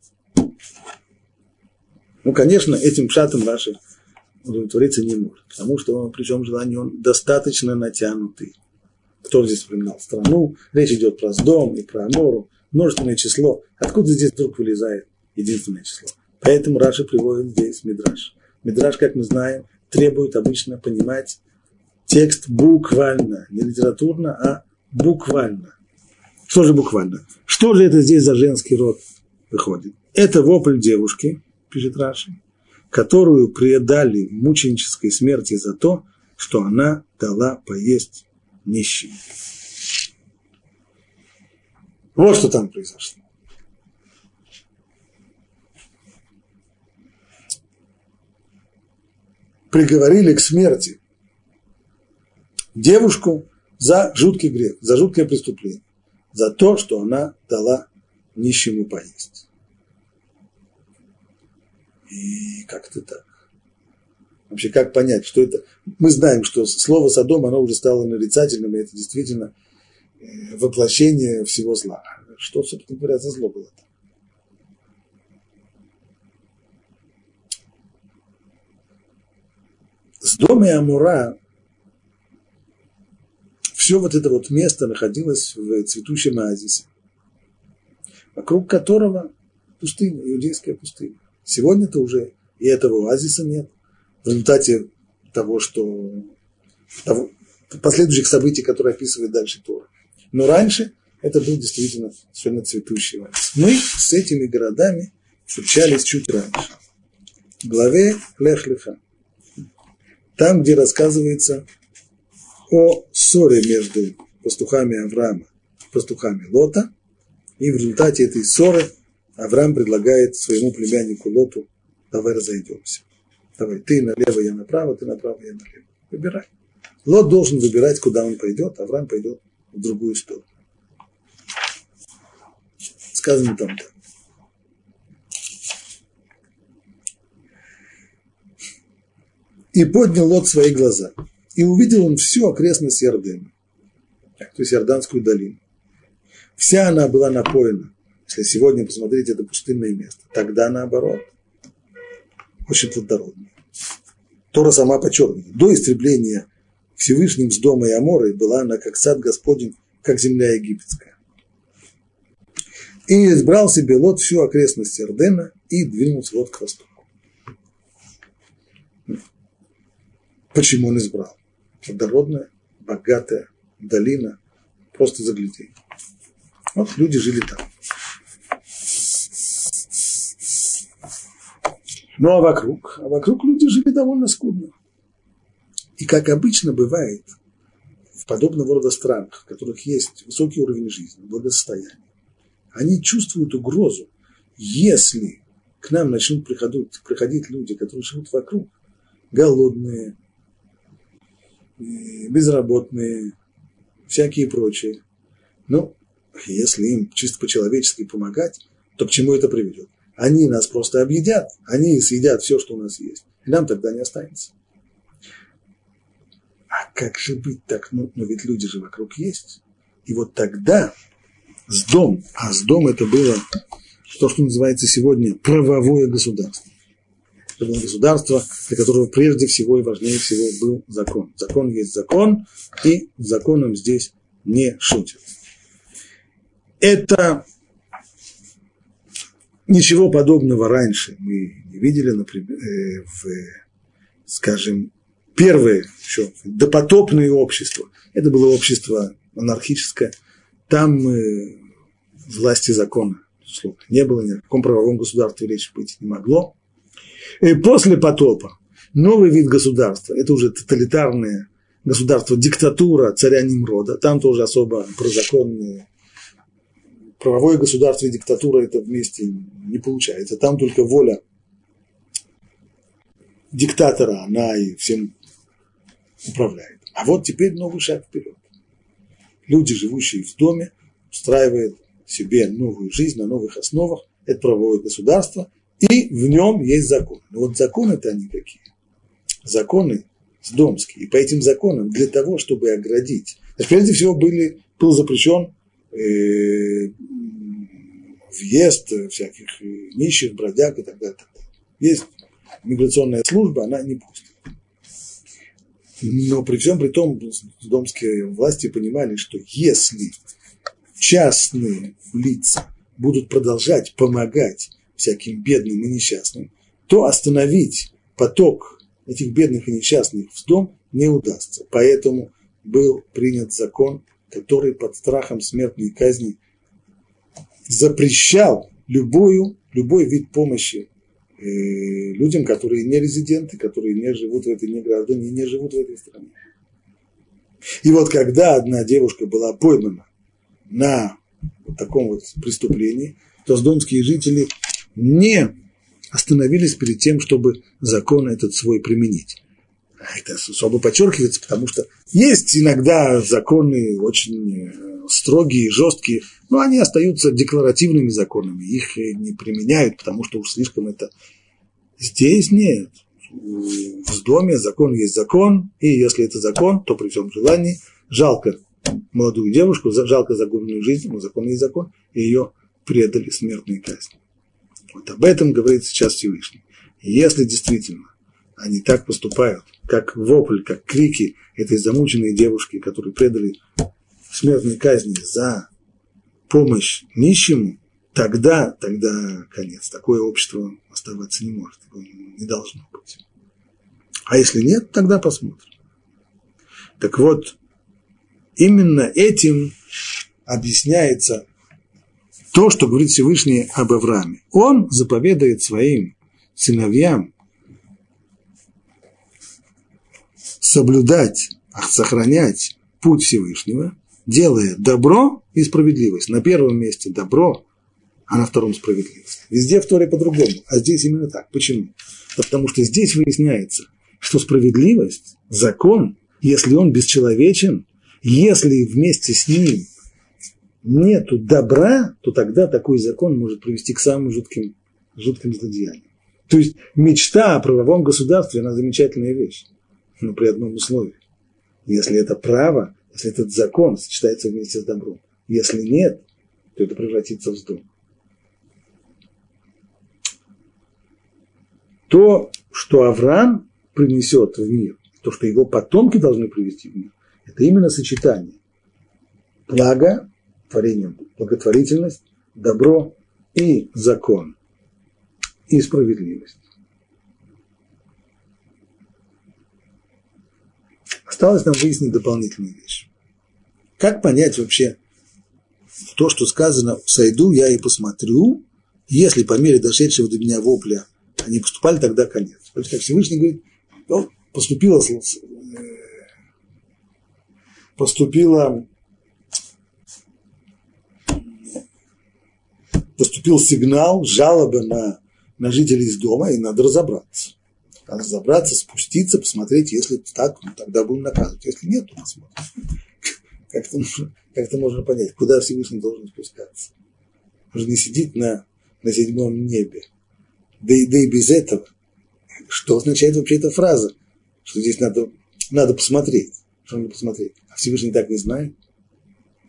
Ну, конечно, этим шатом наши удовлетвориться не может, потому что при всем желании он достаточно натянутый. Кто здесь вспоминал страну, речь идет про Сдом и про Амору, множественное число. Откуда здесь вдруг вылезает единственное число? Поэтому Раша приводит здесь Мидраш. Мидраш, как мы знаем, требует обычно понимать текст буквально, не литературно, а буквально. Что же буквально? Что же это здесь за женский род выходит? Это вопль девушки, пишет Раши, которую предали мученической смерти за то, что она дала поесть нищим. Вот что там произошло. Приговорили к смерти девушку за жуткий грех, за жуткое преступление, за то, что она дала нищему поесть. И как-то так. Вообще, как понять, что это? Мы знаем, что слово Содом, оно уже стало нарицательным, и это действительно э, воплощение всего зла. Что, собственно говоря, за зло было там? С дома и Амура все вот это вот место находилось в цветущем оазисе, вокруг которого пустыня, иудейская пустыня. Сегодня-то уже и этого оазиса нет. В результате того, что того, последующих событий, которые описывает дальше Тора. Но раньше это был действительно совершенно цветущий оазис. Мы с этими городами встречались чуть раньше. В главе Лех-Леха. Там, где рассказывается о ссоре между пастухами Авраама и пастухами Лота. И в результате этой ссоры Авраам предлагает своему племяннику Лоту, давай разойдемся. Давай, ты налево, я направо, ты направо, я налево. Выбирай. Лот должен выбирать, куда он пойдет, Авраам пойдет в другую сторону. Сказано там так. И поднял Лот свои глаза – и увидел он всю окрестность Иордена, то есть Иорданскую долину. Вся она была напоена. Если сегодня посмотреть это пустынное место, тогда наоборот, очень плодородно. Тора сама подчеркивает, до истребления Всевышним с дома и Аморы была она как сад Господень, как земля египетская. И избрал себе Лот всю окрестность Иордена и двинулся Лот к востоку. Почему он избрал? плодородная, богатая долина, просто заглядей. Вот люди жили там. Ну а вокруг? А вокруг люди жили довольно скудно. И как обычно бывает в подобного рода странах, в которых есть высокий уровень жизни, благосостояния, они чувствуют угрозу, если к нам начнут приходить, приходить люди, которые живут вокруг, голодные, безработные, всякие прочие. Ну, если им чисто по-человечески помогать, то к чему это приведет? Они нас просто объедят, они съедят все, что у нас есть, и нам тогда не останется. А как же быть так? Ну, но ведь люди же вокруг есть. И вот тогда с дом, а с дом это было то, что называется сегодня правовое государство. Это было государство, для которого прежде всего и важнее всего был закон. Закон есть закон, и законом здесь не шутят. Это ничего подобного раньше мы не видели, например, э, в, скажем, первое еще допотопное общество. Это было общество анархическое. Там э, власти закона. не было, ни о каком правовом государстве речи быть не могло. И после потопа новый вид государства, это уже тоталитарное государство, диктатура царя Немрода, там тоже особо прозаконные правовое государство и диктатура это вместе не получается. Там только воля диктатора, она и всем управляет. А вот теперь новый шаг вперед. Люди, живущие в доме, устраивают себе новую жизнь на новых основах. Это правовое государство, и в нем есть закон. Но вот законы-то они какие? Законы домские. И по этим законам, для того, чтобы оградить, прежде всего были, был запрещен въезд всяких нищих, бродяг и так далее. Так далее. Есть миграционная служба, она не пустит. Но при всем при том, домские власти понимали, что если частные лица будут продолжать помогать всяким бедным и несчастным, то остановить поток этих бедных и несчастных в дом не удастся. Поэтому был принят закон, который под страхом смертной казни запрещал любую, любой вид помощи э, людям, которые не резиденты, которые не живут в этой, не граждане, не живут в этой стране. И вот когда одна девушка была поймана на вот таком вот преступлении, то сдомские жители не остановились перед тем, чтобы закон этот свой применить. Это особо подчеркивается, потому что есть иногда законы очень э, строгие, жесткие, но они остаются декларативными законами, их не применяют, потому что уж слишком это... Здесь нет. В доме закон есть закон, и если это закон, то при всем желании жалко молодую девушку, жалко загубленную жизнь, но закон есть закон, и ее предали смертной казни. Вот об этом говорит сейчас Всевышний. Если действительно они так поступают, как вопль, как крики этой замученной девушки, которую предали смертной казни за помощь нищему, тогда, тогда конец. Такое общество оставаться не может, не должно быть. А если нет, тогда посмотрим. Так вот, именно этим объясняется то, что говорит Всевышний об Аврааме. Он заповедует своим сыновьям соблюдать, сохранять путь Всевышнего, делая добро и справедливость. На первом месте добро, а на втором справедливость. Везде в Торе по-другому, а здесь именно так. Почему? Да потому что здесь выясняется, что справедливость, закон, если он бесчеловечен, если вместе с ним нету добра, то тогда такой закон может привести к самым жутким, жутким злодеяниям. То есть мечта о правовом государстве, она замечательная вещь, но при одном условии. Если это право, если этот закон сочетается вместе с добром. Если нет, то это превратится в вздох. То, что Авраам принесет в мир, то, что его потомки должны привести в мир, это именно сочетание благо, творение, благотворительность, добро и закон, и справедливость. Осталось нам выяснить дополнительную вещь. Как понять вообще то, что сказано «сойду я и посмотрю», если по мере дошедшего до меня вопля они поступали, тогда конец. То есть, как Всевышний говорит, ну, поступило, э, поступило, поступил сигнал, жалоба на, на жителей из дома, и надо разобраться. Надо разобраться, спуститься, посмотреть, если так, ну, тогда будем наказывать. Если нет, то посмотрим. Как-то, как-то можно понять, куда Всевышний должен спускаться. Он же не сидит на, на седьмом небе. Да и, да и без этого. Что означает вообще эта фраза? Что здесь надо, надо посмотреть. Что надо посмотреть? А Всевышний так не знает.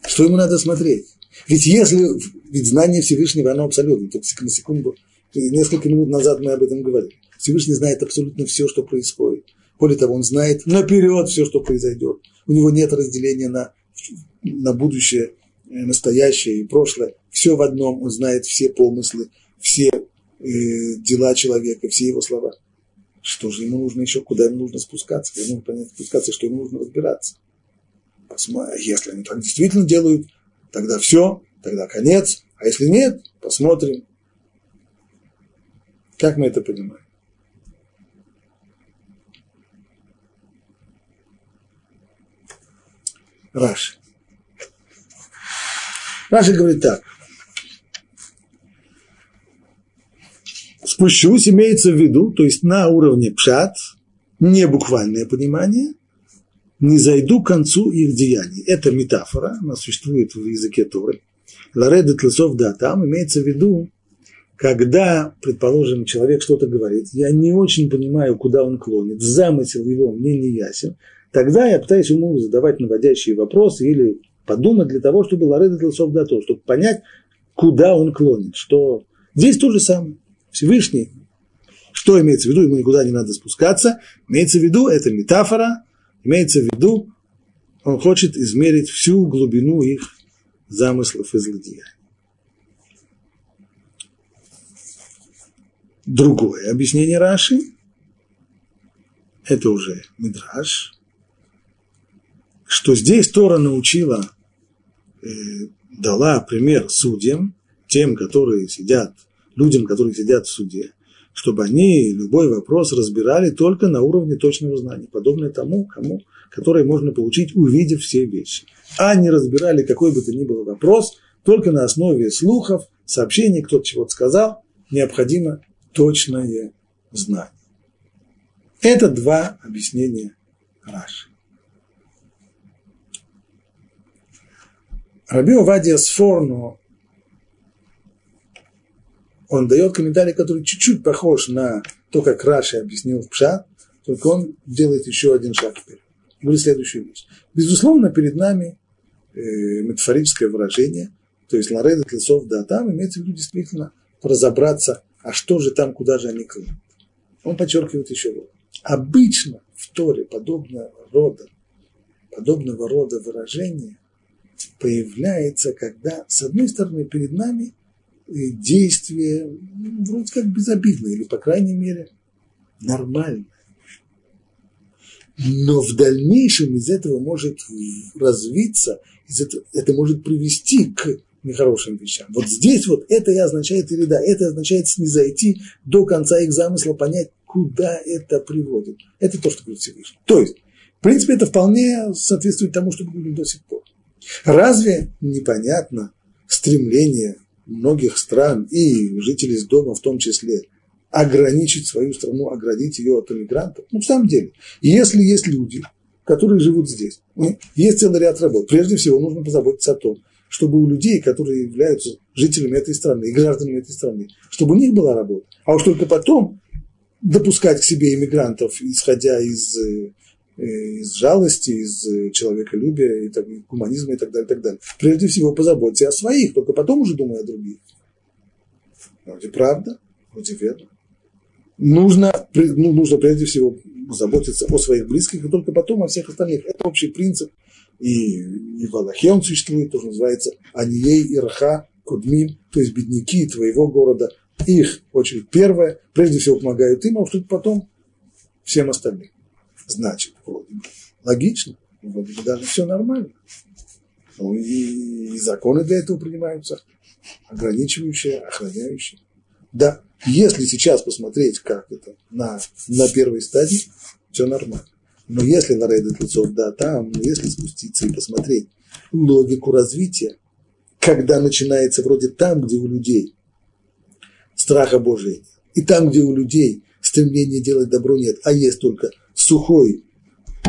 Что ему надо смотреть? Ведь если, ведь знание Всевышнего, оно абсолютно. Только на секунду, несколько минут назад мы об этом говорили. Всевышний знает абсолютно все, что происходит. Более того, он знает наперед все, что произойдет. У него нет разделения на, на будущее, э, настоящее и прошлое. Все в одном. Он знает все помыслы, все э, дела человека, все его слова. Что же ему нужно еще, куда ему нужно спускаться, куда ему понять спускаться, что ему нужно разбираться. Если они так действительно делают, тогда все, тогда конец, а если нет, посмотрим. Как мы это понимаем? Раши. Раши говорит так. Спущусь имеется в виду, то есть на уровне пшат, не буквальное понимание, не зайду к концу их деяний. Это метафора, она существует в языке Торы. Ларедет лесов да, там имеется в виду, когда, предположим, человек что-то говорит, я не очень понимаю, куда он клонит, замысел его мне не ясен, тогда я пытаюсь ему задавать наводящие вопросы или подумать для того, чтобы Ларедет лесов да, то, чтобы понять, куда он клонит, что здесь то же самое. Всевышний, что имеется в виду, ему никуда не надо спускаться, имеется в виду, это метафора, имеется в виду, он хочет измерить всю глубину их замыслов и злодеяний. Другое объяснение Раши, это уже Мидраш, что здесь Тора научила, э, дала пример судьям, тем, которые сидят, людям, которые сидят в суде, чтобы они любой вопрос разбирали только на уровне точного знания, подобное тому, кому, которое можно получить, увидев все вещи. А не разбирали какой бы то ни был вопрос только на основе слухов, сообщений, кто-то чего-то сказал, необходимо точное знание. Это два объяснения Раши. Раби Вадия Сфорно он дает комментарий, который чуть-чуть похож на то, как Раши объяснил в Пшат, только он делает еще один шаг вперед. Говорит следующую вещь. Безусловно, перед нами э, метафорическое выражение, то есть Лореда Клесов, да, там имеется в виду действительно разобраться, а что же там, куда же они клонят. Он подчеркивает еще вот. Обычно в Торе подобного рода, подобного рода выражение появляется, когда, с одной стороны, перед нами – действие ну, вроде как безобидное, или, по крайней мере, нормальное. Но в дальнейшем из этого может развиться, из этого, это может привести к нехорошим вещам. Вот здесь вот это и означает или это означает снизойти до конца их замысла, понять, куда это приводит. Это то, что говорит Всевышний. То есть, в принципе, это вполне соответствует тому, что мы говорим до сих пор. Разве непонятно стремление многих стран и жителей из дома в том числе ограничить свою страну, оградить ее от иммигрантов. Ну, в самом деле, если есть люди, которые живут здесь, есть целый ряд работ. Прежде всего, нужно позаботиться о том, чтобы у людей, которые являются жителями этой страны и гражданами этой страны, чтобы у них была работа. А уж только потом допускать к себе иммигрантов, исходя из Э, из жалости, из э, человеколюбия, и так, гуманизма и так далее, и так далее. Прежде всего позаботься о своих, только потом уже думай о других. Вроде правда, вроде верно. Нужно, ну, нужно прежде всего заботиться о своих близких, и только потом о всех остальных. Это общий принцип. И, и в Аллахе он существует, тоже называется Анией Ираха Кудмин, то есть бедняки твоего города. Их очередь первая, прежде всего помогают им, а уж тут потом всем остальным. Значит, вроде бы логично, вроде бы даже все нормально. Ну и, и законы для этого принимаются, ограничивающие, охраняющие. Да, если сейчас посмотреть, как это на, на первой стадии, все нормально. Но если на Рейдет лицов, да, там, но если спуститься и посмотреть логику развития, когда начинается вроде там, где у людей страха Божия, и там, где у людей стремления делать добро нет, а есть только сухой,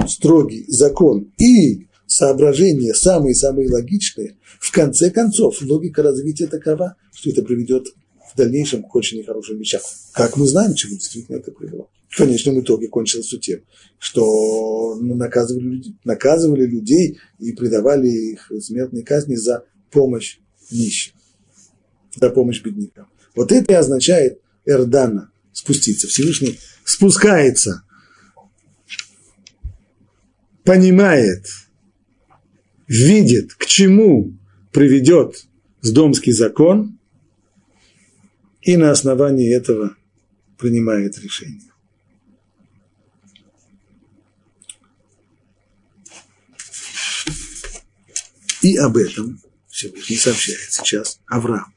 строгий закон и соображения самые-самые логичные, в конце концов логика развития такова, что это приведет в дальнейшем к очень нехорошим вещам. Как мы знаем, чему действительно это привело. В конечном итоге кончилось все тем, что наказывали, наказывали людей и предавали их смертной казни за помощь нищим, за помощь беднякам. Вот это и означает Эрдана, спуститься. Всевышний спускается понимает, видит, к чему приведет сдомский закон, и на основании этого принимает решение. И об этом Всевышний сообщает сейчас Авраам.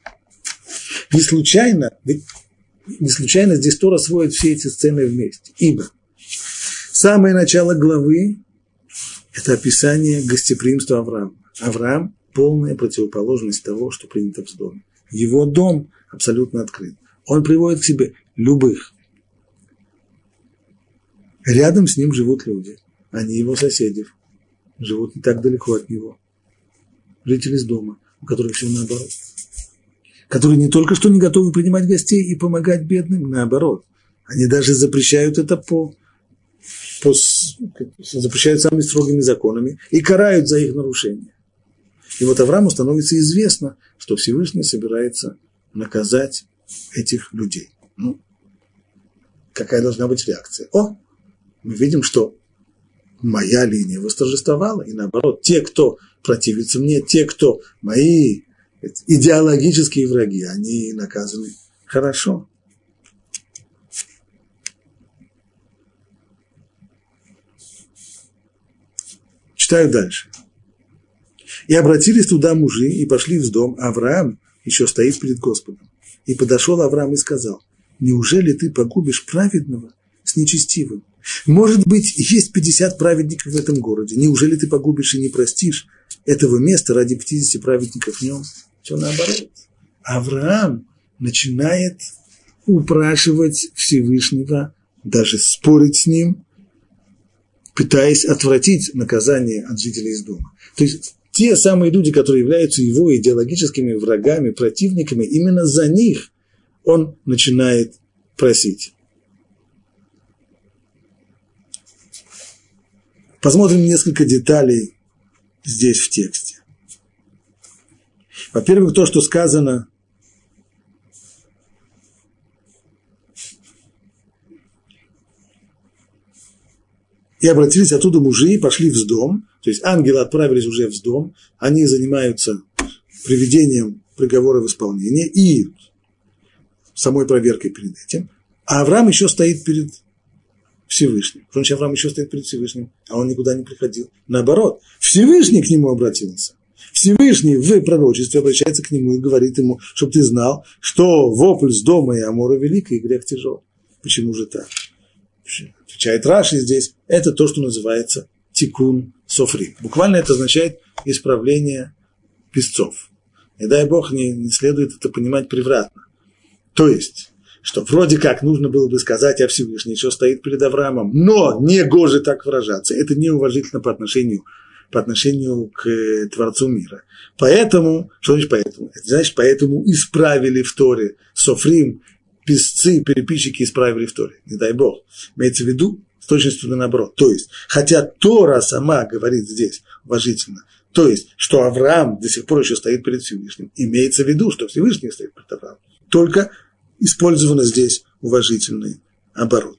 Не случайно, ведь не случайно здесь Тора сводит все эти сцены вместе. Ибо самое начало главы – это описание гостеприимства Авраама. Авраам – полная противоположность того, что принято в доме. Его дом абсолютно открыт. Он приводит к себе любых. Рядом с ним живут люди. Они его соседи. Живут не так далеко от него. Жители из дома, у которых все наоборот которые не только что не готовы принимать гостей и помогать бедным, наоборот, они даже запрещают это по, запрещают самыми строгими законами и карают за их нарушение. И вот Аврааму становится известно, что Всевышний собирается наказать этих людей. Ну, какая должна быть реакция? О, мы видим, что моя линия восторжествовала, и наоборот, те, кто противится мне, те, кто мои идеологические враги, они наказаны хорошо. Читаю дальше. И обратились туда мужи, и пошли в дом. Авраам еще стоит перед Господом. И подошел Авраам и сказал, неужели ты погубишь праведного с нечестивым? Может быть, есть 50 праведников в этом городе. Неужели ты погубишь и не простишь этого места ради 50 праведников в нем? Все наоборот. Авраам начинает упрашивать Всевышнего, даже спорить с ним, пытаясь отвратить наказание от жителей из дома. То есть те самые люди, которые являются его идеологическими врагами, противниками, именно за них он начинает просить. Посмотрим несколько деталей здесь в тексте. Во-первых, то, что сказано И обратились оттуда мужи, и пошли в дом. То есть ангелы отправились уже в дом. Они занимаются приведением приговора в исполнение и самой проверкой перед этим. А Авраам еще стоит перед Всевышним. Потому что Авраам еще стоит перед Всевышним, а он никуда не приходил. Наоборот, Всевышний к нему обратился. Всевышний в пророчестве обращается к нему и говорит ему, чтобы ты знал, что вопль с дома и Амора велик, и грех тяжел. Почему же так? Отвечает Раши здесь, это то, что называется тикун софри. Буквально это означает исправление песцов. И дай Бог, не, не следует это понимать превратно. То есть, что вроде как нужно было бы сказать, а Всевышний еще стоит перед Авраамом, но не гоже так выражаться. Это неуважительно по отношению по отношению к э, Творцу мира. Поэтому, что значит поэтому? Это значит, поэтому исправили в Торе Софрим, писцы, переписчики исправили в Торе. Не дай Бог. Имеется в виду с точностью наоборот. То есть, хотя Тора сама говорит здесь уважительно, то есть, что Авраам до сих пор еще стоит перед Всевышним, имеется в виду, что Всевышний стоит перед Авраамом. Только использовано здесь уважительный оборот.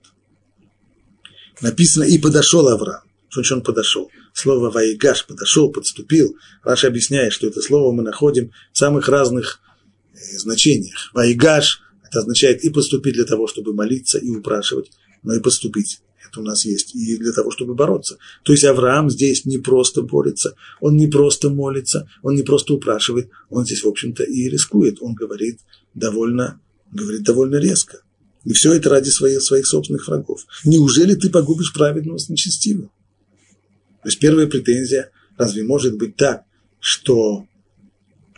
Написано, и подошел Авраам. Что значит он подошел? Слово «ваигаш» – подошел, подступил. Раша объясняет, что это слово мы находим в самых разных э, значениях. «Ваигаш» – это означает и поступить для того, чтобы молиться и упрашивать, но и поступить. Это у нас есть. И для того, чтобы бороться. То есть Авраам здесь не просто борется, он не просто молится, он не просто упрашивает, он здесь, в общем-то, и рискует. Он говорит довольно, говорит довольно резко. И все это ради своих, своих собственных врагов. Неужели ты погубишь праведного с нечестивым? То есть первая претензия, разве может быть так, что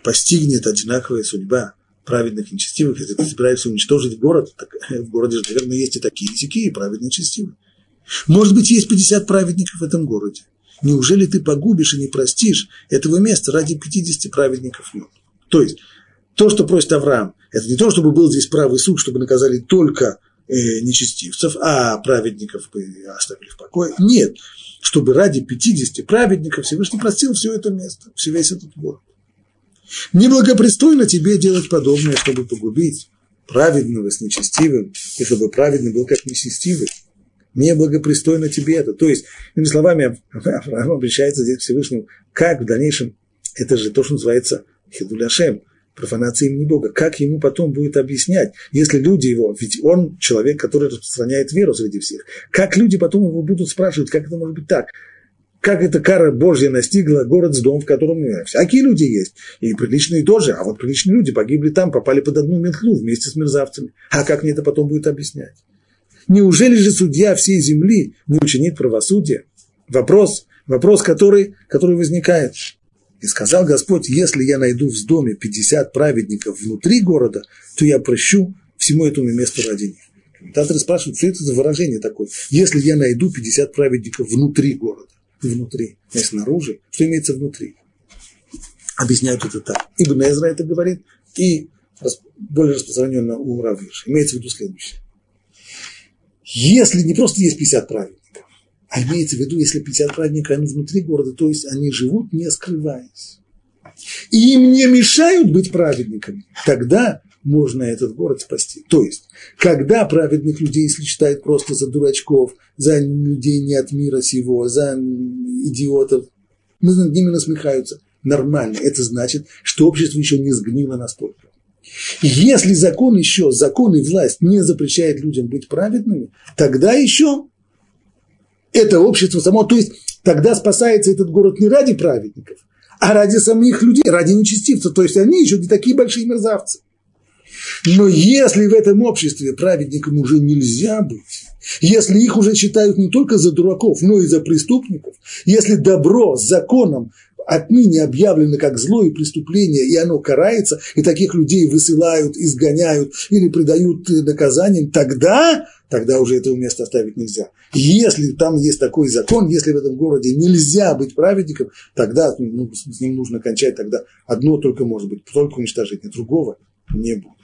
постигнет одинаковая судьба праведных нечестивых, если ты собираешься уничтожить город, так в городе же, наверное, есть и такие, и такие, и праведные, и нечестивые. Может быть, есть 50 праведников в этом городе. Неужели ты погубишь и не простишь этого места ради 50 праведников? То есть, то, что просит Авраам, это не то, чтобы был здесь правый суд, чтобы наказали только э, нечестивцев, а праведников оставили в покое. Нет чтобы ради 50 праведников Всевышний простил все это место, все весь этот город. Неблагопристойно тебе делать подобное, чтобы погубить праведного с нечестивым, и чтобы праведный был как нечестивый. Неблагопристойно тебе это. То есть, иными словами, Авраам обращается здесь к Всевышнему, как в дальнейшем, это же то, что называется хидуляшем, профанация имени Бога. Как ему потом будет объяснять, если люди его, ведь он человек, который распространяет веру среди всех, как люди потом его будут спрашивать, как это может быть так? Как эта кара Божья настигла город с дом, в котором всякие люди есть, и приличные тоже, а вот приличные люди погибли там, попали под одну метлу вместе с мерзавцами. А как мне это потом будет объяснять? Неужели же судья всей земли не учинит правосудие? Вопрос, вопрос, который, который возникает. И сказал Господь, если я найду в доме 50 праведников внутри города, то я прощу всему этому месту ради них. Комментаторы спрашивают, что это за выражение такое? Если я найду 50 праведников внутри города, внутри, не снаружи, что имеется внутри? Объясняют это так. Ибн Эзра это говорит, и более распространенно у Равиша. Имеется в виду следующее. Если не просто есть 50 праведников, а имеется в виду, если 50 праведников, они внутри города, то есть они живут, не скрываясь. И им не мешают быть праведниками, тогда можно этот город спасти. То есть, когда праведных людей, если считают просто за дурачков, за людей не от мира сего, за идиотов, над ними насмехаются, нормально. Это значит, что общество еще не сгнило настолько. Если закон еще, закон и власть не запрещает людям быть праведными, тогда еще это общество само, то есть тогда спасается этот город не ради праведников, а ради самих людей, ради нечестивцев, то есть они еще не такие большие мерзавцы. Но если в этом обществе праведникам уже нельзя быть, если их уже считают не только за дураков, но и за преступников, если добро с законом отныне объявлено как зло и преступление, и оно карается, и таких людей высылают, изгоняют или придают наказаниям, тогда, тогда уже этого места оставить нельзя. Если там есть такой закон, если в этом городе нельзя быть праведником, тогда ну, с ним нужно кончать, тогда одно только может быть, только уничтожение, другого не будет.